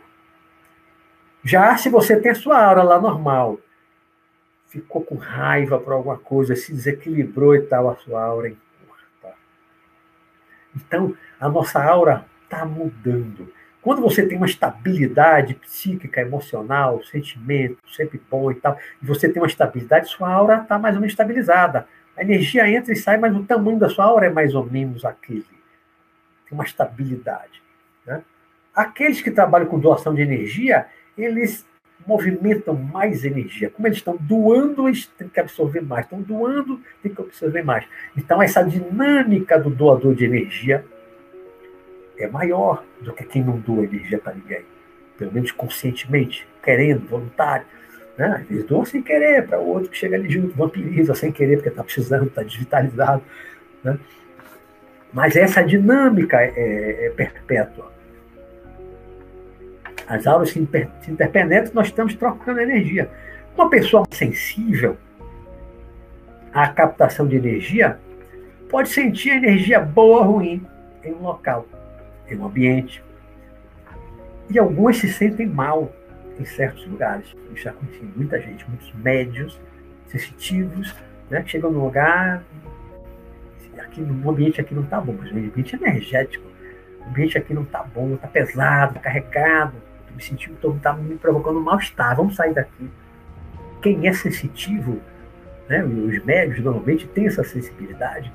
Já se você tem a sua aura lá normal, ficou com raiva por alguma coisa, se desequilibrou e tal, a sua aura encurta. Então, a nossa aura está mudando. Quando você tem uma estabilidade psíquica, emocional, sentimento, sempre bom e tal, e você tem uma estabilidade, sua aura está mais ou menos estabilizada. A energia entra e sai, mas o tamanho da sua aura é mais ou menos aquele. Tem uma estabilidade. Né? Aqueles que trabalham com doação de energia, eles movimentam mais energia. Como eles estão doando, eles têm que absorver mais. Estão doando, têm que absorver mais. Então, essa dinâmica do doador de energia é maior do que quem não doa energia para ninguém. Pelo menos conscientemente, querendo, voluntário. Né? Às vezes doa sem querer para o outro que chega ali junto, vampiriza sem querer, porque está precisando, está desvitalizado. Né? Mas essa dinâmica é, é perpétua. As auras se, interpenetram, nós estamos trocando energia. Uma pessoa sensível à captação de energia pode sentir energia boa ou ruim em um local em um ambiente. E algumas se sentem mal em certos lugares. Já conheci muita gente, muitos médios, sensitivos, né, chegam no lugar, aqui no ambiente aqui não está bom, mas o ambiente energético, o ambiente aqui não está bom, está pesado, tá carregado, me sentindo, está me provocando mal-estar, vamos sair daqui. Quem é sensitivo, né, os médios normalmente têm essa sensibilidade,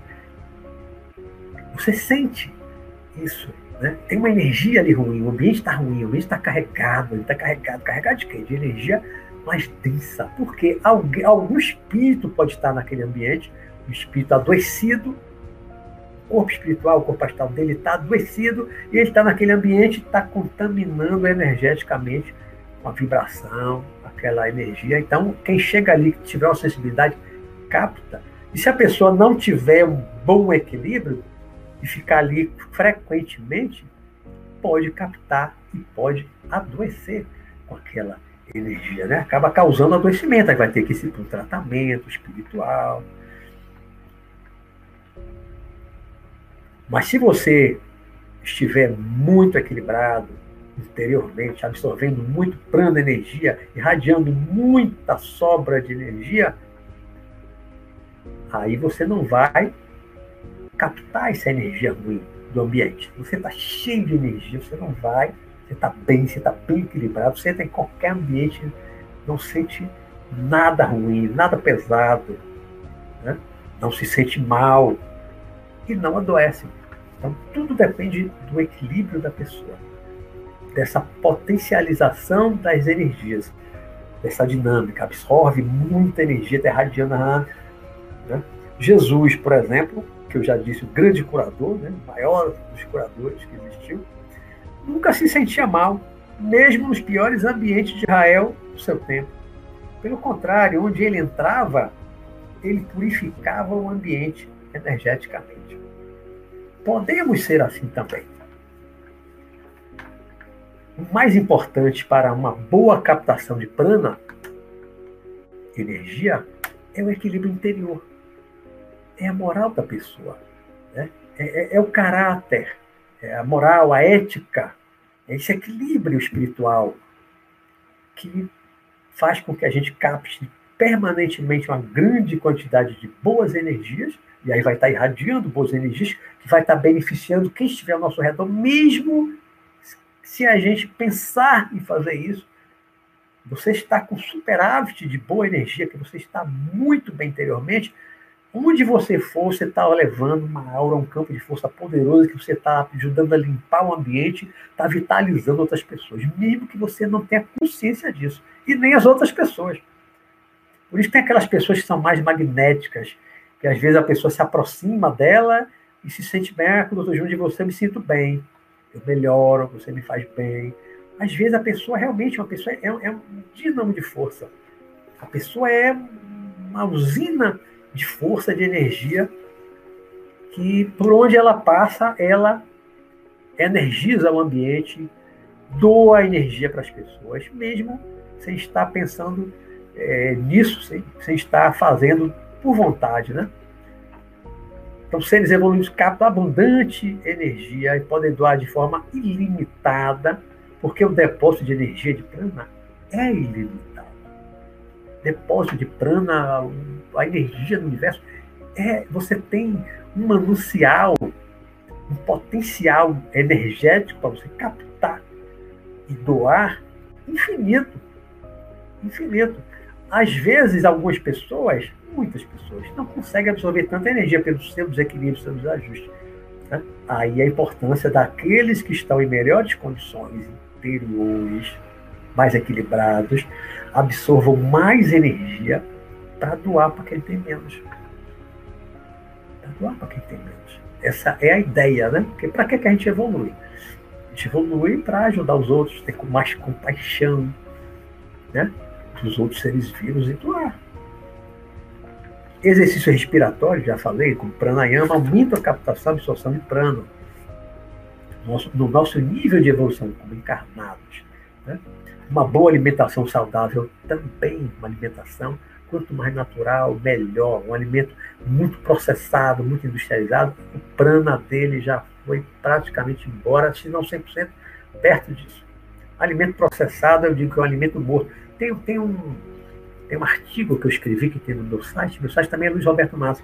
você sente isso né? Tem uma energia ali ruim, o ambiente está ruim, o ambiente está carregado, ele está carregado. Carregado de quê? De energia mais densa. Porque alguém, algum espírito pode estar naquele ambiente, um espírito adoecido, corpo espiritual, o corpo astral dele está adoecido, e ele está naquele ambiente, está contaminando energeticamente com a vibração, aquela energia. Então, quem chega ali, que tiver uma sensibilidade, capta. E se a pessoa não tiver um bom equilíbrio, e ficar ali frequentemente, pode captar e pode adoecer com aquela energia, né? Acaba causando adoecimento, aí vai ter que ir para um tratamento espiritual. Mas se você estiver muito equilibrado interiormente, absorvendo muito prana energia, irradiando muita sobra de energia, aí você não vai captar essa energia ruim do ambiente. Você está cheio de energia, você não vai, você está bem, você está bem equilibrado, você está em qualquer ambiente, não sente nada ruim, nada pesado, né? não se sente mal e não adoece. Então, tudo depende do equilíbrio da pessoa, dessa potencialização das energias, dessa dinâmica. Absorve muita energia, está irradiando. Né? Jesus, por exemplo, que eu já disse, o grande curador, né, o maior dos curadores que existiu, nunca se sentia mal, mesmo nos piores ambientes de Israel do seu tempo. Pelo contrário, onde ele entrava, ele purificava o ambiente energeticamente. Podemos ser assim também. O mais importante para uma boa captação de prana, energia, é o equilíbrio interior é a moral da pessoa. Né? É, é, é, o caráter, é a moral, a ética, é esse equilíbrio espiritual que faz com que a gente capte permanentemente uma grande quantidade de boas energias, e aí vai estar irradiando boas energias, que vai estar beneficiando quem estiver ao nosso redor, mesmo se a gente pensar em fazer isso, você está com superávit de boa energia, que você está muito bem interiormente, Onde você for, você está levando uma aura, um campo de força poderoso que você está ajudando a limpar o ambiente, está vitalizando outras pessoas, mesmo que você não tenha consciência disso, e nem as outras pessoas. Por isso tem aquelas pessoas que são mais magnéticas, que às vezes a pessoa se aproxima dela e se sente bem, ah, quando eu de você, eu me sinto bem, eu melhoro, você me faz bem. Às vezes a pessoa realmente, uma pessoa é, é um dinamo de força. A pessoa é uma usina de força, de energia, que por onde ela passa, ela energiza o ambiente, doa energia para as pessoas, mesmo sem estar pensando é, nisso, sem, sem estar fazendo por vontade, né? Então, seres evoluídos captam abundante energia e podem doar de forma ilimitada, porque o depósito de energia de prana é ilimitado. Depósito de prana, a energia do universo, é, você tem um manuncial, um potencial energético para você captar e doar infinito. Infinito. Às vezes, algumas pessoas, muitas pessoas, não conseguem absorver tanta energia pelos seus desequilíbrios, pelos ajustes. Né? Aí a importância daqueles que estão em melhores condições interiores, mais equilibrados, absorvam mais energia para doar para quem tem menos. Para doar para quem tem menos. Essa é a ideia, né? Porque para que, que a gente evolui? A gente evolui para ajudar os outros, ter mais compaixão, né? dos outros seres vivos e doar. Exercício respiratório, já falei, com pranayama, aumenta a captação e absorção de prana. Nosso, no nosso nível de evolução como encarnados. Né? Uma boa alimentação saudável também, uma alimentação, quanto mais natural, melhor. Um alimento muito processado, muito industrializado, o prana dele já foi praticamente embora, se não 100% perto disso. Alimento processado, eu digo que é um alimento morto tem, tem, um, tem um artigo que eu escrevi que tem no meu site, meu site também é Luiz Roberto Massa,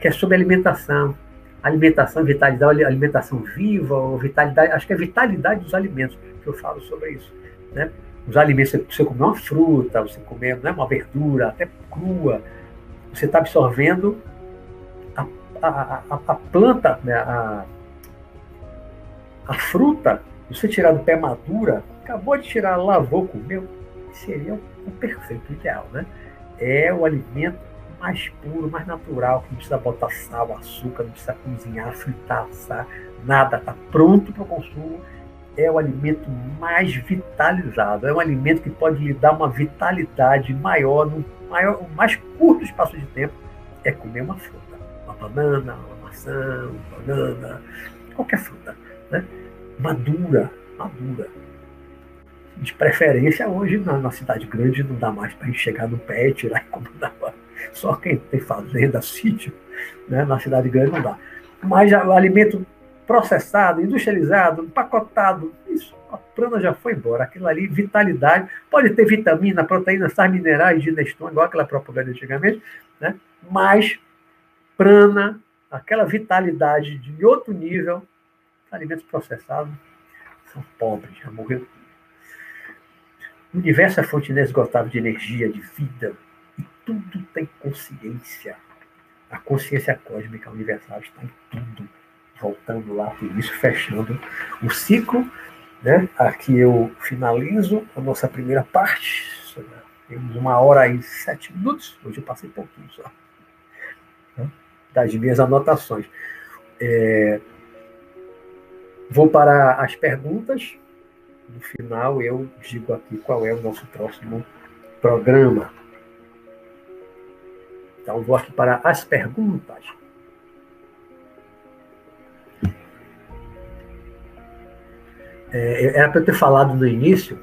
que é sobre alimentação. Alimentação, vitalidade, alimentação viva, ou vitalidade, acho que é vitalidade dos alimentos, que eu falo sobre isso. Né? Os alimentos, você comer uma fruta, você comer né, uma verdura, até crua, você está absorvendo a, a, a, a planta, né, a, a fruta, você tirar do pé madura, acabou de tirar, lavou, comeu, seria o perfeito, ideal, né? É o alimento mais puro, mais natural, que não precisa botar sal, açúcar, não precisa cozinhar, fritar, assar, nada, está pronto para o consumo. É o alimento mais vitalizado, é um alimento que pode lhe dar uma vitalidade maior, no maior, mais curto espaço de tempo, é comer uma fruta, uma banana, uma maçã, uma banana, qualquer fruta, né? madura, madura de preferência hoje na, na, cidade grande não dá mais para a gente chegar no pé e tirar como dava. Só quem tem fazenda, sítio, né? na cidade grande não dá. Mas o alimento processado, industrializado, empacotado, isso, a prana já foi embora. Aquilo ali, vitalidade, pode ter vitamina, proteína, sais minerais, ginestona, igual aquela propaganda antigamente, né? mas prana, aquela vitalidade de outro nível, alimentos processados são pobres, já morreu o universo é fonte inesgotável de energia, de vida, e tudo tem consciência. A consciência cósmica universal está em tudo. Voltando lá, por isso, fechando o ciclo. Né? Aqui eu finalizo a nossa primeira parte. Temos uma hora e sete minutos. Hoje eu passei pouquinho só. Né? Das minhas anotações. É... Vou para as perguntas no final eu digo aqui qual é o nosso próximo programa. Então vou aqui para as perguntas. É, era para eu ter falado no início,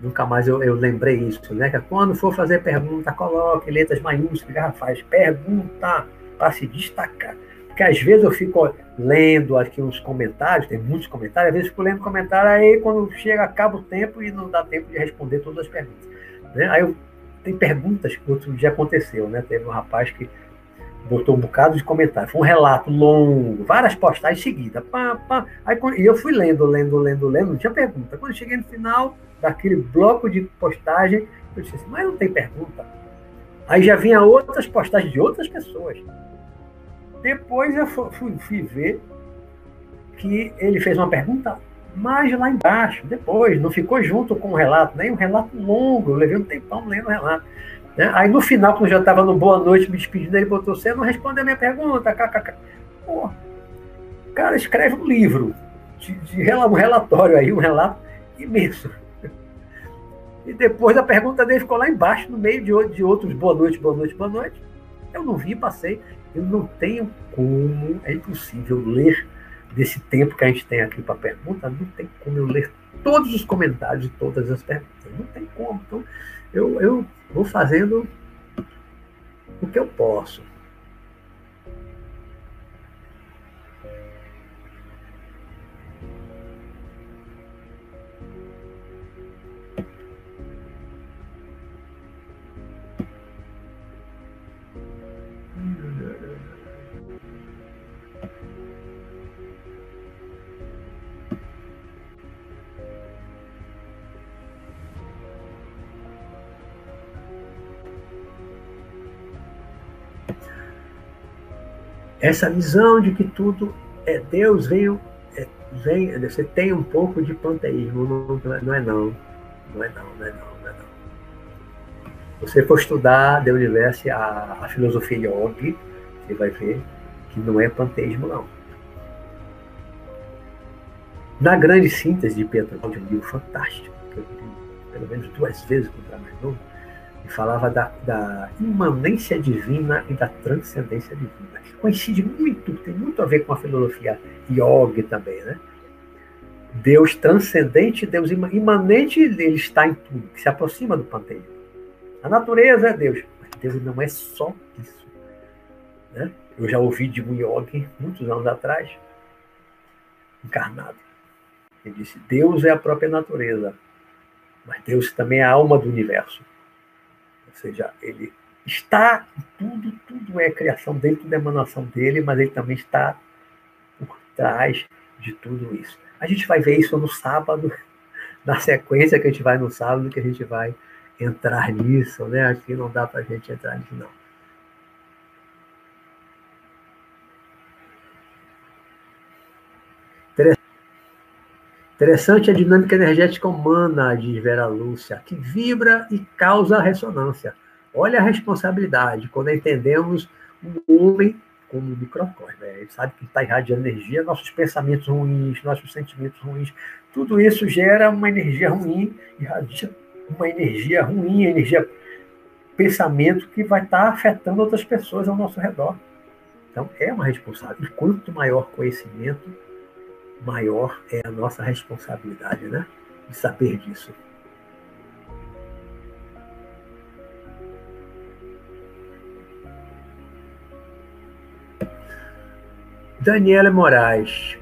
nunca mais eu, eu, lembrei isso, né? Que quando for fazer pergunta, coloque letras maiúsculas, garrafais, pergunta para se destacar. Porque às vezes eu fico lendo aqui uns comentários, tem muitos comentários, às vezes eu fico lendo comentário, aí quando chega, acaba o tempo e não dá tempo de responder todas as perguntas. Né? Aí eu, tem perguntas que outro dia aconteceu, né? Teve um rapaz que botou um bocado de comentário, foi um relato longo, várias postagens seguidas. Pá, pá. Aí, e eu fui lendo, lendo, lendo, lendo, não tinha pergunta. Quando eu cheguei no final daquele bloco de postagem, eu disse assim, mas não tem pergunta. Aí já vinha outras postagens de outras pessoas. Depois eu fui, fui ver que ele fez uma pergunta mais lá embaixo, depois, não ficou junto com o relato, nem um relato longo, eu levei um tempão lendo o relato. Né? Aí no final, quando eu já estava no Boa Noite me despedindo, ele botou: Você não respondeu a minha pergunta, kkk. Pô, cara escreve um livro, de, de, um relatório aí, um relato, imenso. E depois a pergunta dele ficou lá embaixo, no meio de, de outros boa noite, boa noite, boa noite. Eu não vi, passei. Eu não tenho como, é impossível ler desse tempo que a gente tem aqui para pergunta, não tem como eu ler todos os comentários de todas as perguntas. Não tem como. Então, eu, eu vou fazendo o que eu posso. Essa visão de que tudo é Deus veio, é, vem, você tem um pouco de panteísmo, não, é, não é não, não é não, não é não, não é não. Você for estudar de universo a, a filosofia yogi, você vai ver que não é panteísmo não. Na grande síntese de Pedro, um livro fantástico, que eu li pelo menos duas vezes quando era mais novo, falava da, da, imanência divina e da transcendência divina. Coincide muito, tem muito a ver com a filosofia yoga também, né? Deus transcendente, Deus imanente, ele está em tudo, que se aproxima do panteísmo. A natureza é Deus, mas Deus não é só isso. Né? Eu já ouvi de um yogi, muitos anos atrás, encarnado. Ele disse: Deus é a própria natureza, mas Deus também é a alma do universo. Ou seja, ele está tudo, tudo é criação dele, tudo é emanação dele, mas ele também está por trás de tudo isso. A gente vai ver isso no sábado, na sequência que a gente vai no sábado, que a gente vai entrar nisso, né? Que não dá para a gente entrar nisso, não. Interessante a dinâmica energética humana, diz Vera Lúcia, que vibra e causa ressonância. Olha a responsabilidade quando entendemos o homem como um microcosmo. Né? Ele sabe que está irradiando energia, nossos pensamentos ruins, nossos sentimentos ruins, tudo isso gera uma energia ruim, irradia uma energia ruim, energia pensamento que vai estar afetando outras pessoas ao nosso redor. Então é uma responsabilidade. E quanto maior conhecimento, maior é a nossa responsabilidade, né? De saber disso. Daniela Moraes.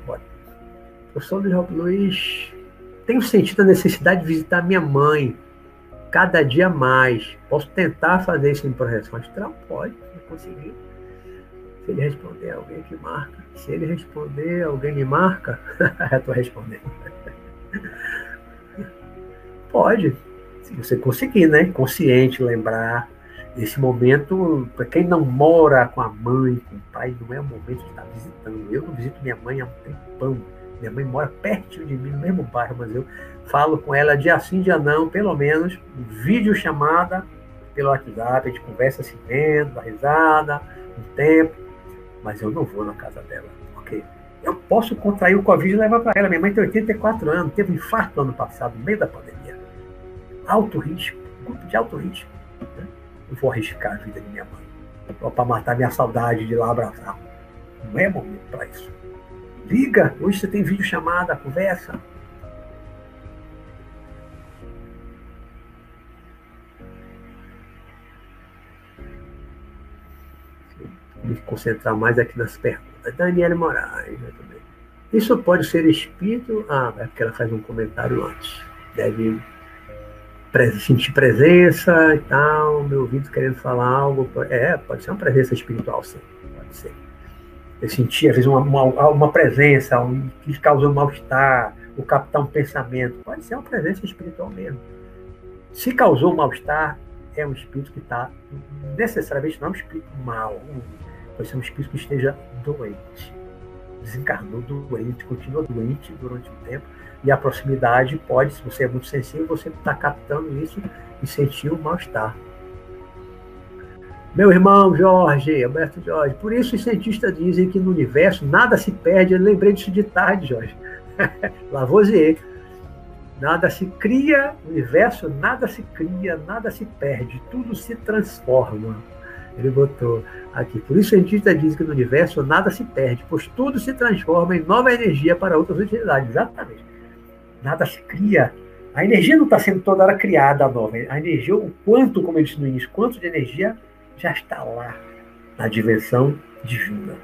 João Luiz. Tenho sentido a necessidade de visitar minha mãe cada dia mais. Posso tentar fazer isso em projeção astral? Pode, se conseguir. Se ele responder, alguém que marca. Se ele responder, alguém me marca. Estou respondendo. Pode, se você conseguir, né? Consciente, lembrar. Esse momento, para quem não mora com a mãe, com o pai, não é o momento de estar visitando. Eu não visito minha mãe há um tempão. Minha mãe mora perto de mim, no mesmo bairro, mas eu falo com ela dia sim, dia não, pelo menos, vídeo chamada pelo WhatsApp, a gente conversa se vendo, dá risada, um tempo mas eu não vou na casa dela, porque eu posso contrair o Covid e levar para ela. Minha mãe tem 84 anos, teve um infarto ano passado, no meio da pandemia. Alto risco, grupo de alto risco. Né? Eu vou arriscar a vida de minha mãe, para matar minha saudade de lá abraçar. Não é momento para isso. Liga, hoje você tem vídeo chamada, conversa. Concentrar mais aqui nas perguntas. Daniela Moraes, né, também. Isso pode ser espírito? Ah, é porque ela faz um comentário antes. Deve sentir presença e tal, meu ouvido querendo falar algo. É, pode ser uma presença espiritual, sim. Pode ser. Eu senti, às vezes, uma, uma, uma presença um, que causou mal-estar, ou captar um pensamento. Pode ser uma presença espiritual mesmo. Se causou mal-estar, é um espírito que está necessariamente não é um espírito mal, pode ser um espírito que esteja doente. Desencarnou doente, continua doente durante um tempo, e a proximidade pode, se você é muito sensível, você está captando isso e sentir o mal-estar. Meu irmão Jorge, Alberto Jorge, por isso os cientistas dizem que no universo nada se perde. Eu lembrei disso de tarde, Jorge. Lavoisier. Nada se cria, universo nada se cria, nada se perde, tudo se transforma. Ele botou aqui. Por isso o cientista diz que no universo nada se perde, pois tudo se transforma em nova energia para outras utilidades. Exatamente. Nada se cria. A energia não está sendo toda hora criada nova. A energia, o quanto, como eu disse no início, quanto de energia já está lá na dimensão divina.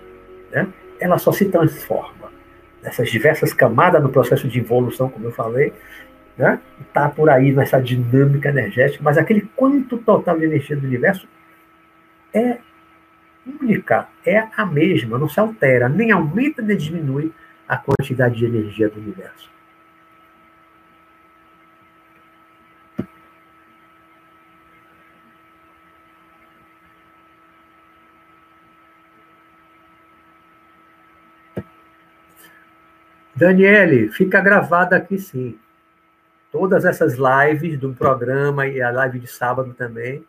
Né? Ela só se transforma. Nessas diversas camadas no processo de evolução, como eu falei, né? Está por aí nessa dinâmica energética, mas aquele quanto total de energia do universo é única, é a mesma, não se altera, nem aumenta nem diminui a quantidade de energia do universo. Daniele, fica gravada aqui sim. Todas essas lives do programa e a live de sábado também,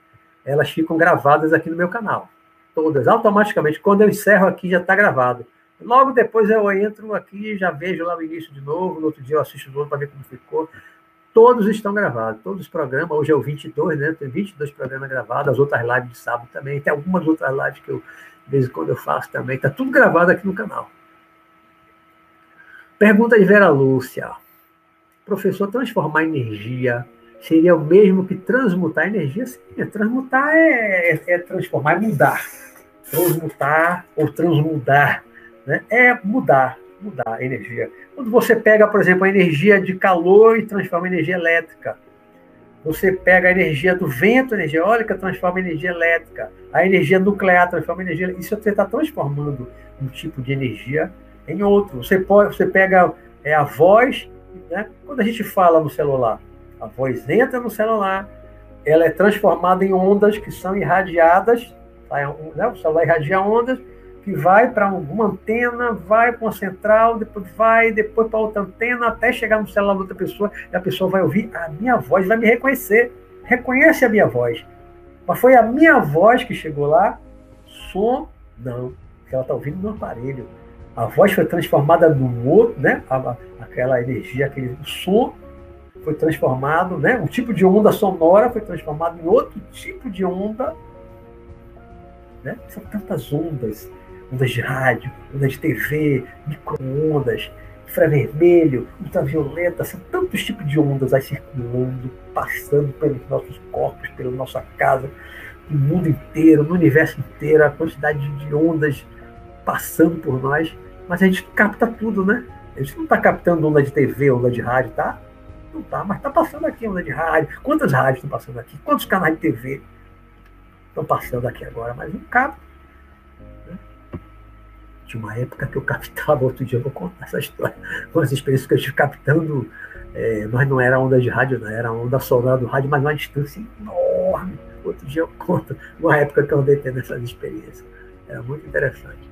elas ficam gravadas aqui no meu canal. Todas, automaticamente. Quando eu encerro aqui, já está gravado. Logo depois eu entro aqui, já vejo lá o início de novo, no outro dia eu assisto de novo para ver como ficou. Todos estão gravados, todos os programas. Hoje é o 22, né? Tem 22 programas gravados, as outras lives de sábado também. Tem algumas outras lives que eu, de vez em quando, eu faço também. Está tudo gravado aqui no canal. Pergunta de Vera Lúcia. Professor, transformar energia seria o mesmo que transmutar energia? Sim, é, transmutar é, é, é, transformar, é mudar. Transmutar ou transmudar né? é mudar, mudar a energia. Quando você pega, por exemplo, a energia de calor e transforma em energia elétrica, você pega a energia do vento, a energia eólica, transforma em energia elétrica. A energia nuclear transforma em energia. Isso você está transformando um tipo de energia em outro. Você, pode, você pega é, a voz, né? quando a gente fala no celular, a voz entra no celular, ela é transformada em ondas que são irradiadas, né? o celular irradia ondas, que vai para uma antena, vai para uma central, depois vai, depois para outra antena, até chegar no celular da outra pessoa, e a pessoa vai ouvir a minha voz, vai me reconhecer, reconhece a minha voz. Mas foi a minha voz que chegou lá, som, não, que ela está ouvindo no aparelho a voz foi transformada num outro, né? aquela energia, aquele som foi transformado, né? Um tipo de onda sonora foi transformado em outro tipo de onda, né? São tantas ondas, ondas de rádio, ondas de TV, microondas, infravermelho, ultravioleta, são tantos tipos de ondas aí circulando, passando pelos nossos corpos, pela nossa casa, no mundo inteiro, no universo inteiro, a quantidade de ondas passando por nós mas a gente capta tudo, né? A gente não está captando onda de TV, onda de rádio, tá? Não tá, mas está passando aqui onda de rádio. Quantas rádios estão passando aqui? Quantos canais de TV estão passando aqui agora? Mas não capta. Né? Tinha uma época que eu captava, outro dia eu vou contar essa história, umas experiências que eu estive captando, é, mas não era onda de rádio, não, era onda sonora do rádio, mas uma distância enorme. Outro dia eu conto uma época que eu andei tendo essas experiências. Era muito interessante.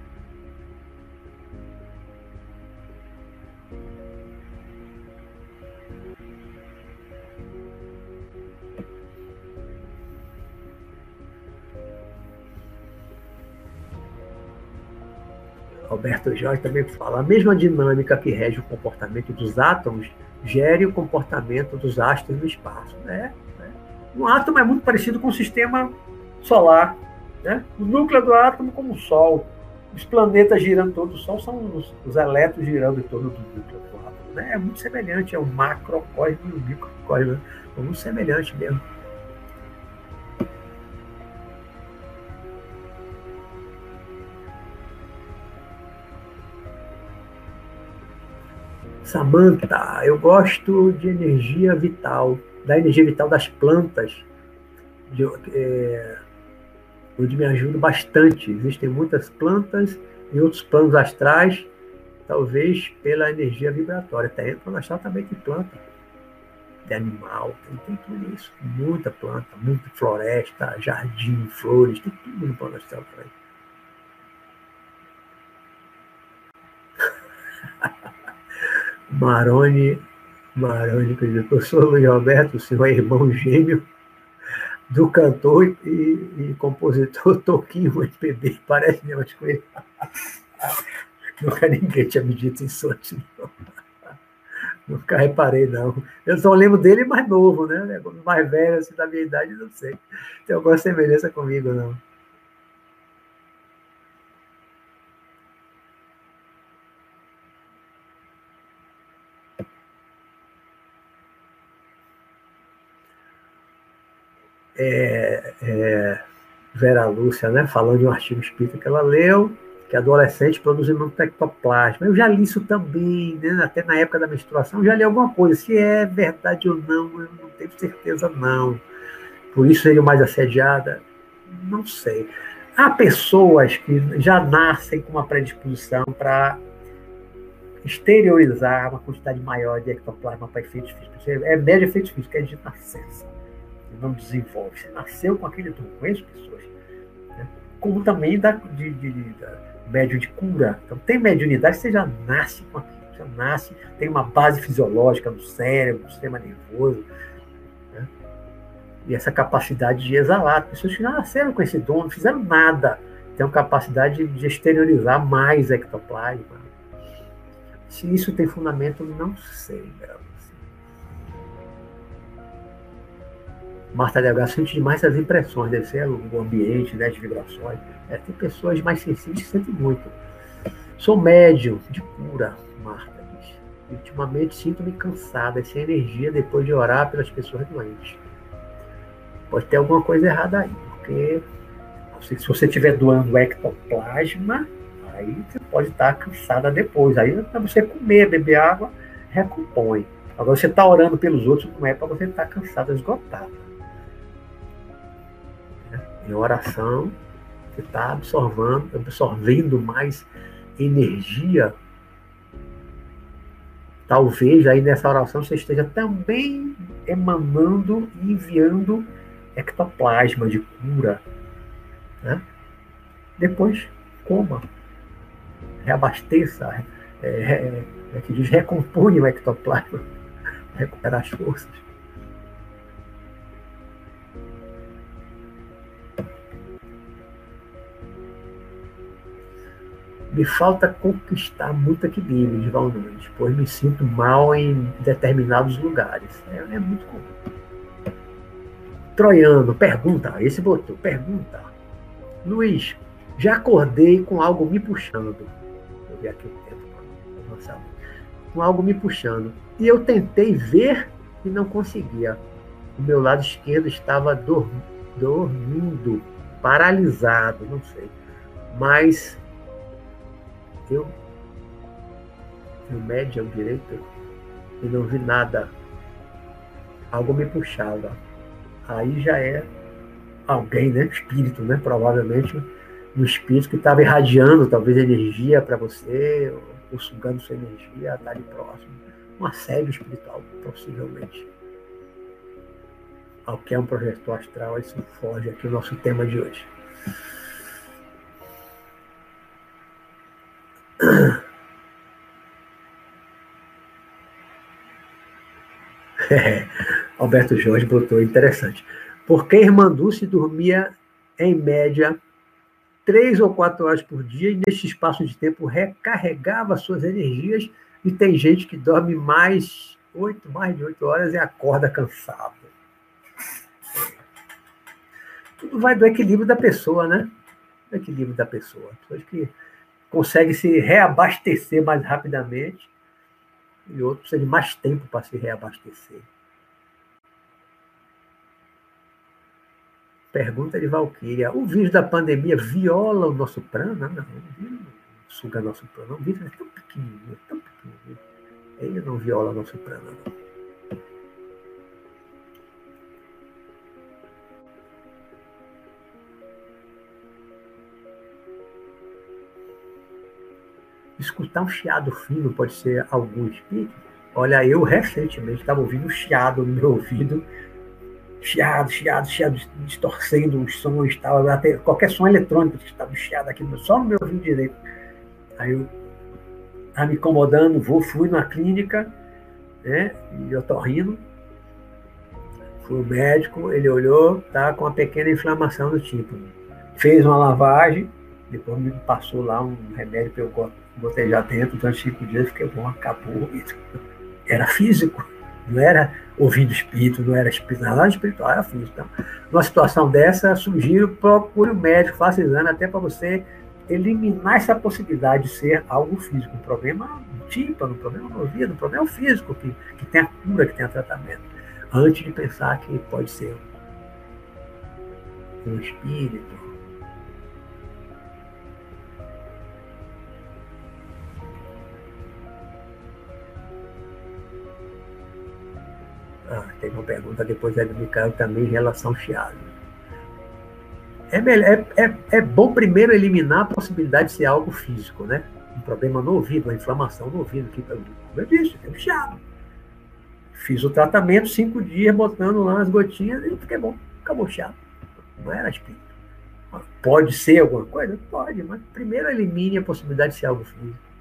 Alberto Jorge também fala, a mesma dinâmica que rege o comportamento dos átomos gere o comportamento dos astros no espaço. Né? Um átomo é muito parecido com o sistema solar. Né? O núcleo do átomo como o Sol. Os planetas girando em torno do Sol são os, os elétrons girando em torno do núcleo do átomo. Né? É muito semelhante, é o macrocosmo e o microcosmo. É muito semelhante mesmo. Samantha, eu gosto de energia vital, da energia vital das plantas, de, é, onde me ajuda bastante. Existem muitas plantas e outros planos astrais, talvez pela energia vibratória. No plano astral também tem planta, de animal, tem, tem tudo isso. Muita planta, muita floresta, jardim, flores, tem tudo no plano astral também. Maroni, Maroni, quer dizer, professor Luiz Roberto, o senhor é irmão gêmeo do cantor e, e compositor Toquinho MPB, parece mesmo com ele. Nunca ninguém tinha me dito isso antes, não. Nunca reparei, não. Eu só lembro dele mais novo, né? Mais velho, assim, da minha idade, não sei. Tem alguma semelhança comigo, não. É, é, Vera Lúcia, né, falando de um artigo espírita que ela leu, que adolescente produzindo muito ectoplasma. Eu já li isso também, né, até na época da menstruação, já li alguma coisa. Se é verdade ou não, eu não tenho certeza, não. Por isso seria mais assediada? Não sei. Há pessoas que já nascem com uma predisposição para exteriorizar uma quantidade maior de ectoplasma para efeitos físicos. É médio efeitos físicos, é de nascença não desenvolve. Você nasceu com aquele dom, conheço pessoas. Né? Como também da, de, de, de, da médio de cura. Então, tem mediunidade, você já nasce com aquilo, já nasce, tem uma base fisiológica no cérebro, no sistema nervoso. Né? E essa capacidade de exalar. Pessoas que nasceram com esse dom, não fizeram nada, têm capacidade de exteriorizar mais ectoplasma. Se isso tem fundamento, não sei, Bela. Marta Delgado sente demais as impressões, deve ser o ambiente, né, as vibrações. É, tem pessoas mais sensíveis que sentem muito. Sou médio de cura, Marta diz. Ultimamente sinto-me cansada, sem energia depois de orar pelas pessoas doentes. Pode ter alguma coisa errada aí, porque se você estiver doando ectoplasma, aí você pode estar cansada depois. Aí para você comer, beber água, recompõe. Agora você está orando pelos outros, não é para você estar cansada, esgotada em oração, você está absorvendo, absorvendo mais energia. Talvez aí nessa oração você esteja também emanando e enviando ectoplasma de cura. Né? Depois, coma. Reabasteça, é, é, é que diz, recompõe o ectoplasma, recuperar as forças. Me falta conquistar muito equilíbrio, de Nunes, pois me sinto mal em determinados lugares. É, é muito comum. Troiano, pergunta, esse botou, pergunta. Luiz, já acordei com algo me puxando. Eu vi aqui o tempo para Com algo me puxando. E eu tentei ver e não conseguia. O meu lado esquerdo estava dormindo, paralisado, não sei. Mas eu, no médium direito, e não vi nada. Algo me puxava. Aí já é alguém, né? Espírito, né? Provavelmente um espírito que estava irradiando talvez energia para você, ou, sugando sua energia, tá ali próximo. Um assédio espiritual, possivelmente. Ao que é um projetor astral, isso foge aqui o nosso tema de hoje. É, Alberto Jorge botou interessante. Porque Dulce dormia, em média, três ou quatro horas por dia e, nesse espaço de tempo, recarregava suas energias. E tem gente que dorme mais, oito, mais de oito horas e acorda cansado. Tudo vai do equilíbrio da pessoa, né? Do equilíbrio da pessoa. Pessoas que consegue se reabastecer mais rapidamente e outro precisa de mais tempo para se reabastecer. Pergunta de Valquíria. O vírus da pandemia viola o nosso prana? Não, o vírus não suga nosso prana. O vírus é tão pequenininho, tão pequenininho. Ele não viola nosso prana, não. Escutar um chiado fino pode ser algum espírito. Olha, eu recentemente estava ouvindo um chiado no meu ouvido, chiado, chiado, chiado, distorcendo os sons, tal, até qualquer som eletrônico que estava chiado aqui, só no meu ouvido direito. Aí eu estava me incomodando, vou, fui na clínica, né, e eu tô rindo. Fui o médico, ele olhou, tá com uma pequena inflamação no tímpano. Fez uma lavagem, depois me passou lá um remédio para eu gotejar dentro durante cinco dias, fiquei bom, acabou. era físico, não era ouvindo espírito, não era espiritual, nada espiritual, era físico. Então, numa situação dessa, sugiro, procure o um médico, faça exame até para você eliminar essa possibilidade de ser algo físico, um problema tímpano, um problema no ouvido, um problema físico, que, que tem a cura, que tem o tratamento, antes de pensar que pode ser um espírito, Ah, tem uma pergunta depois é do Micael também em relação ao chiado. É, é, é, é bom primeiro eliminar a possibilidade de ser algo físico, né? Um problema no ouvido, uma inflamação no ouvido, que, como eu disse, um chiado. Fiz o tratamento, cinco dias, botando lá as gotinhas e fiquei bom. Acabou o chiado. Não era espírito. Pode ser alguma coisa? Pode, mas primeiro elimine a possibilidade de ser algo físico.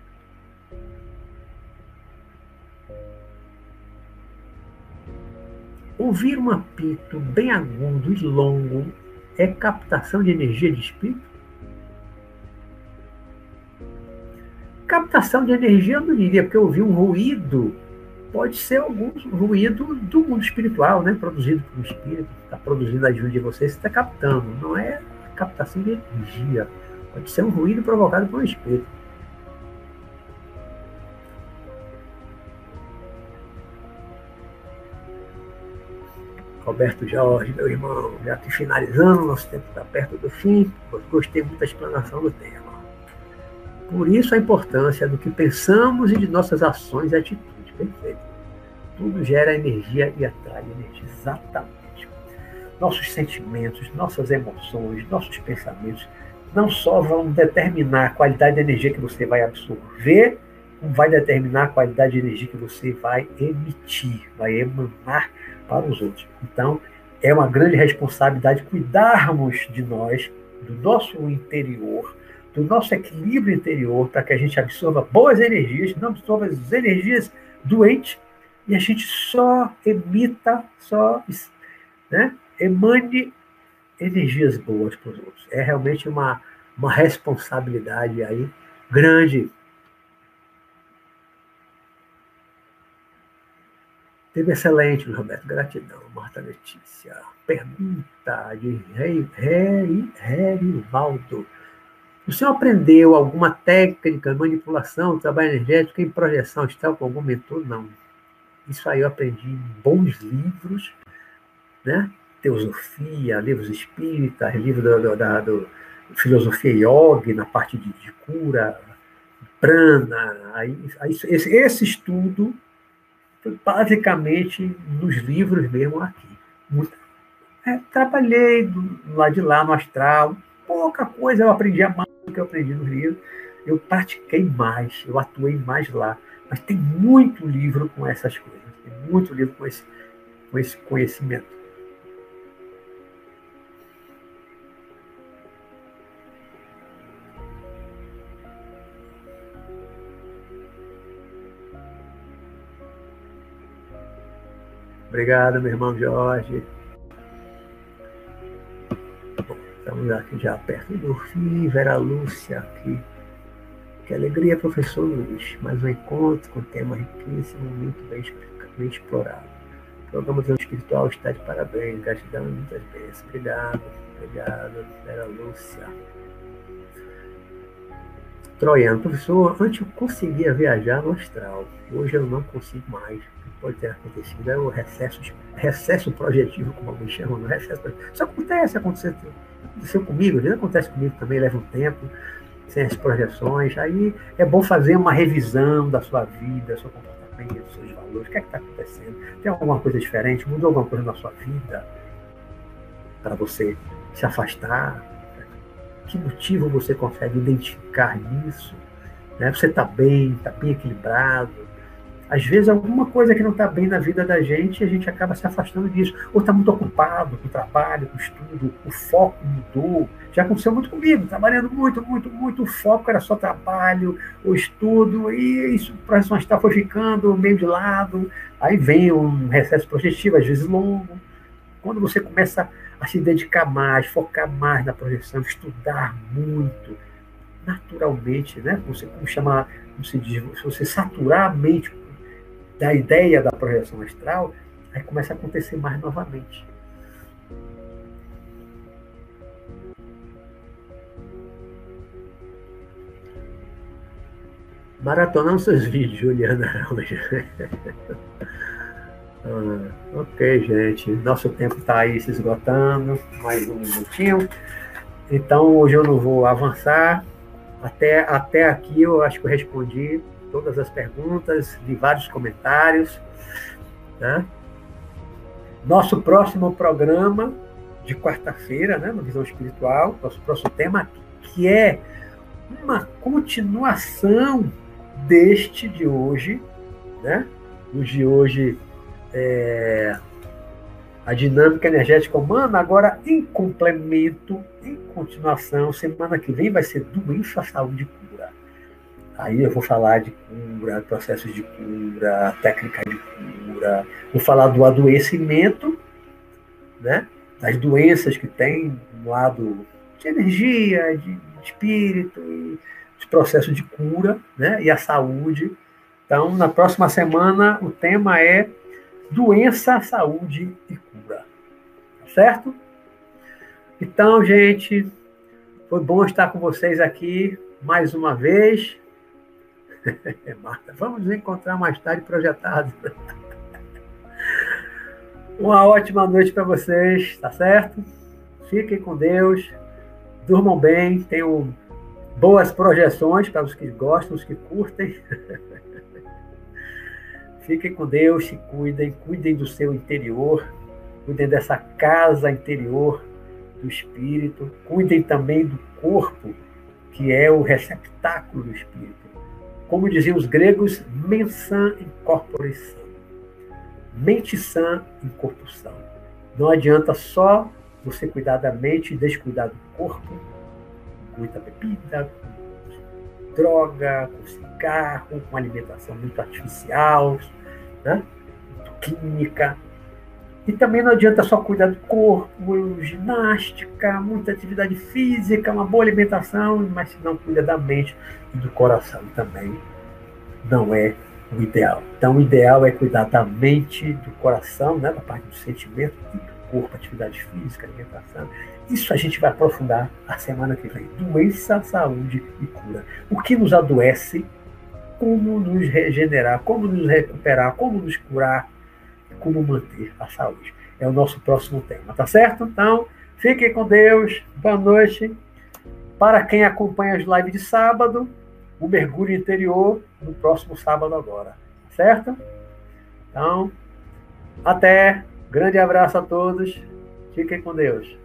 Ouvir um apito bem agudo e longo é captação de energia de espírito? Captação de energia eu não diria, porque ouvir um ruído pode ser algum ruído do mundo espiritual, né? produzido por um espírito, está produzindo a ajuda de você, você está captando. Não é captação de energia. Pode ser um ruído provocado por um espírito. Roberto Jorge, meu irmão, já aqui finalizando, nosso tempo está perto do fim, gostei muito da explanação do tema. Por isso a importância do que pensamos e de nossas ações e atitudes. Perfeito. Tudo gera energia e atrai energia. Exatamente. Nossos sentimentos, nossas emoções, nossos pensamentos não só vão determinar a qualidade de energia que você vai absorver, como vai determinar a qualidade de energia que você vai emitir, vai emanar para os outros. Então, é uma grande responsabilidade cuidarmos de nós, do nosso interior, do nosso equilíbrio interior, para que a gente absorva boas energias, não absorva as energias doentes, e a gente só emita, só né, emane energias boas para os outros. É realmente uma, uma responsabilidade aí grande Teve excelente, Roberto. Gratidão, Marta Letícia. Pergunta de Rerivaldo. O senhor aprendeu alguma técnica de manipulação, trabalho energético em projeção astral com algum mentor? Não. Isso aí eu aprendi em bons livros, né? Teosofia, livros espíritas, livro do, da do, filosofia yoga, na parte de, de cura, prana. Aí, aí, esse, esse estudo basicamente nos livros mesmo aqui. É, trabalhei do lado de lá no astral, pouca coisa eu aprendi a mais do que eu aprendi nos livros. Eu pratiquei mais, eu atuei mais lá. Mas tem muito livro com essas coisas, tem muito livro com esse, com esse conhecimento. Obrigado, meu irmão Jorge. Estamos aqui já perto do fim. Vera Lúcia aqui. Que alegria, professor Luiz. Mais um encontro com tema riquíssimo, muito bem, bem explorado. O programa do espiritual está de parabéns. Gratidão e muitas bênçãos. Obrigado, obrigado, Vera Lúcia. Troiano, professor, antes eu conseguia viajar no astral. Hoje eu não consigo mais pode ter acontecido, é o recesso, recesso projetivo, como alguns chamam, no recesso projetivo. Isso acontece, aconteceu, aconteceu comigo, às vezes acontece comigo também, leva um tempo, sem as projeções. Aí é bom fazer uma revisão da sua vida, do seu comportamento, dos seus valores, o que é está acontecendo? Tem alguma coisa diferente? Mudou alguma coisa na sua vida para você se afastar? Que motivo você consegue identificar nisso? Né? Você está bem, está bem equilibrado? Às vezes, alguma coisa que não está bem na vida da gente, a gente acaba se afastando disso. Ou está muito ocupado com o trabalho, com o estudo, o foco mudou. Já aconteceu muito comigo, trabalhando muito, muito, muito. O foco era só trabalho, o estudo, e isso, a projeção está foi ficando meio de lado. Aí vem um recesso projetivo, às vezes longo. Quando você começa a se dedicar mais, focar mais na projeção, estudar muito, naturalmente, né? Você como chama, como se diz, se você saturar a mente da ideia da projeção astral, aí começa a acontecer mais novamente. Maratonando seus vídeos, Juliana ah, ok, gente. Nosso tempo está aí se esgotando. Mais um minutinho. Então, hoje eu não vou avançar. Até, até aqui eu acho que eu respondi todas as perguntas, de vários comentários. Né? Nosso próximo programa de quarta-feira, né, no Visão Espiritual, nosso próximo tema, que é uma continuação deste de hoje, né? Os de hoje é, a dinâmica energética humana, agora em complemento, em continuação, semana que vem vai ser doença, saúde. Aí eu vou falar de cura, processos de cura, técnica de cura, vou falar do adoecimento, né? Das doenças que tem no lado de energia, de espírito, os processos de cura né, e a saúde. Então, na próxima semana, o tema é doença, saúde e cura. Tá certo? Então, gente, foi bom estar com vocês aqui mais uma vez. Marta, vamos nos encontrar mais tarde projetado. Uma ótima noite para vocês, tá certo? Fiquem com Deus, durmam bem, tenham boas projeções para os que gostam, os que curtem. Fiquem com Deus, se cuidem, cuidem do seu interior, cuidem dessa casa interior do espírito, cuidem também do corpo, que é o receptáculo do espírito. Como diziam os gregos, mensam in corpore sano. Mente sã em corpo são. Não adianta só você cuidar da mente e descuidar do corpo, muita bebida, com droga, com cigarro, com alimentação muito artificial, né? muito química. E também não adianta só cuidar do corpo, ginástica, muita atividade física, uma boa alimentação, mas se não cuida da mente e do coração também, não é o ideal. Então, o ideal é cuidar da mente, do coração, né, da parte do sentimento do corpo, atividade física, alimentação. Isso a gente vai aprofundar a semana que vem. Doença, saúde e cura. O que nos adoece, como nos regenerar, como nos recuperar, como nos curar, como manter a saúde. É o nosso próximo tema, tá certo? Então, fiquem com Deus. Boa noite. Para quem acompanha as lives de sábado, o mergulho interior no próximo sábado agora, certo? Então, até. Grande abraço a todos. Fiquem com Deus.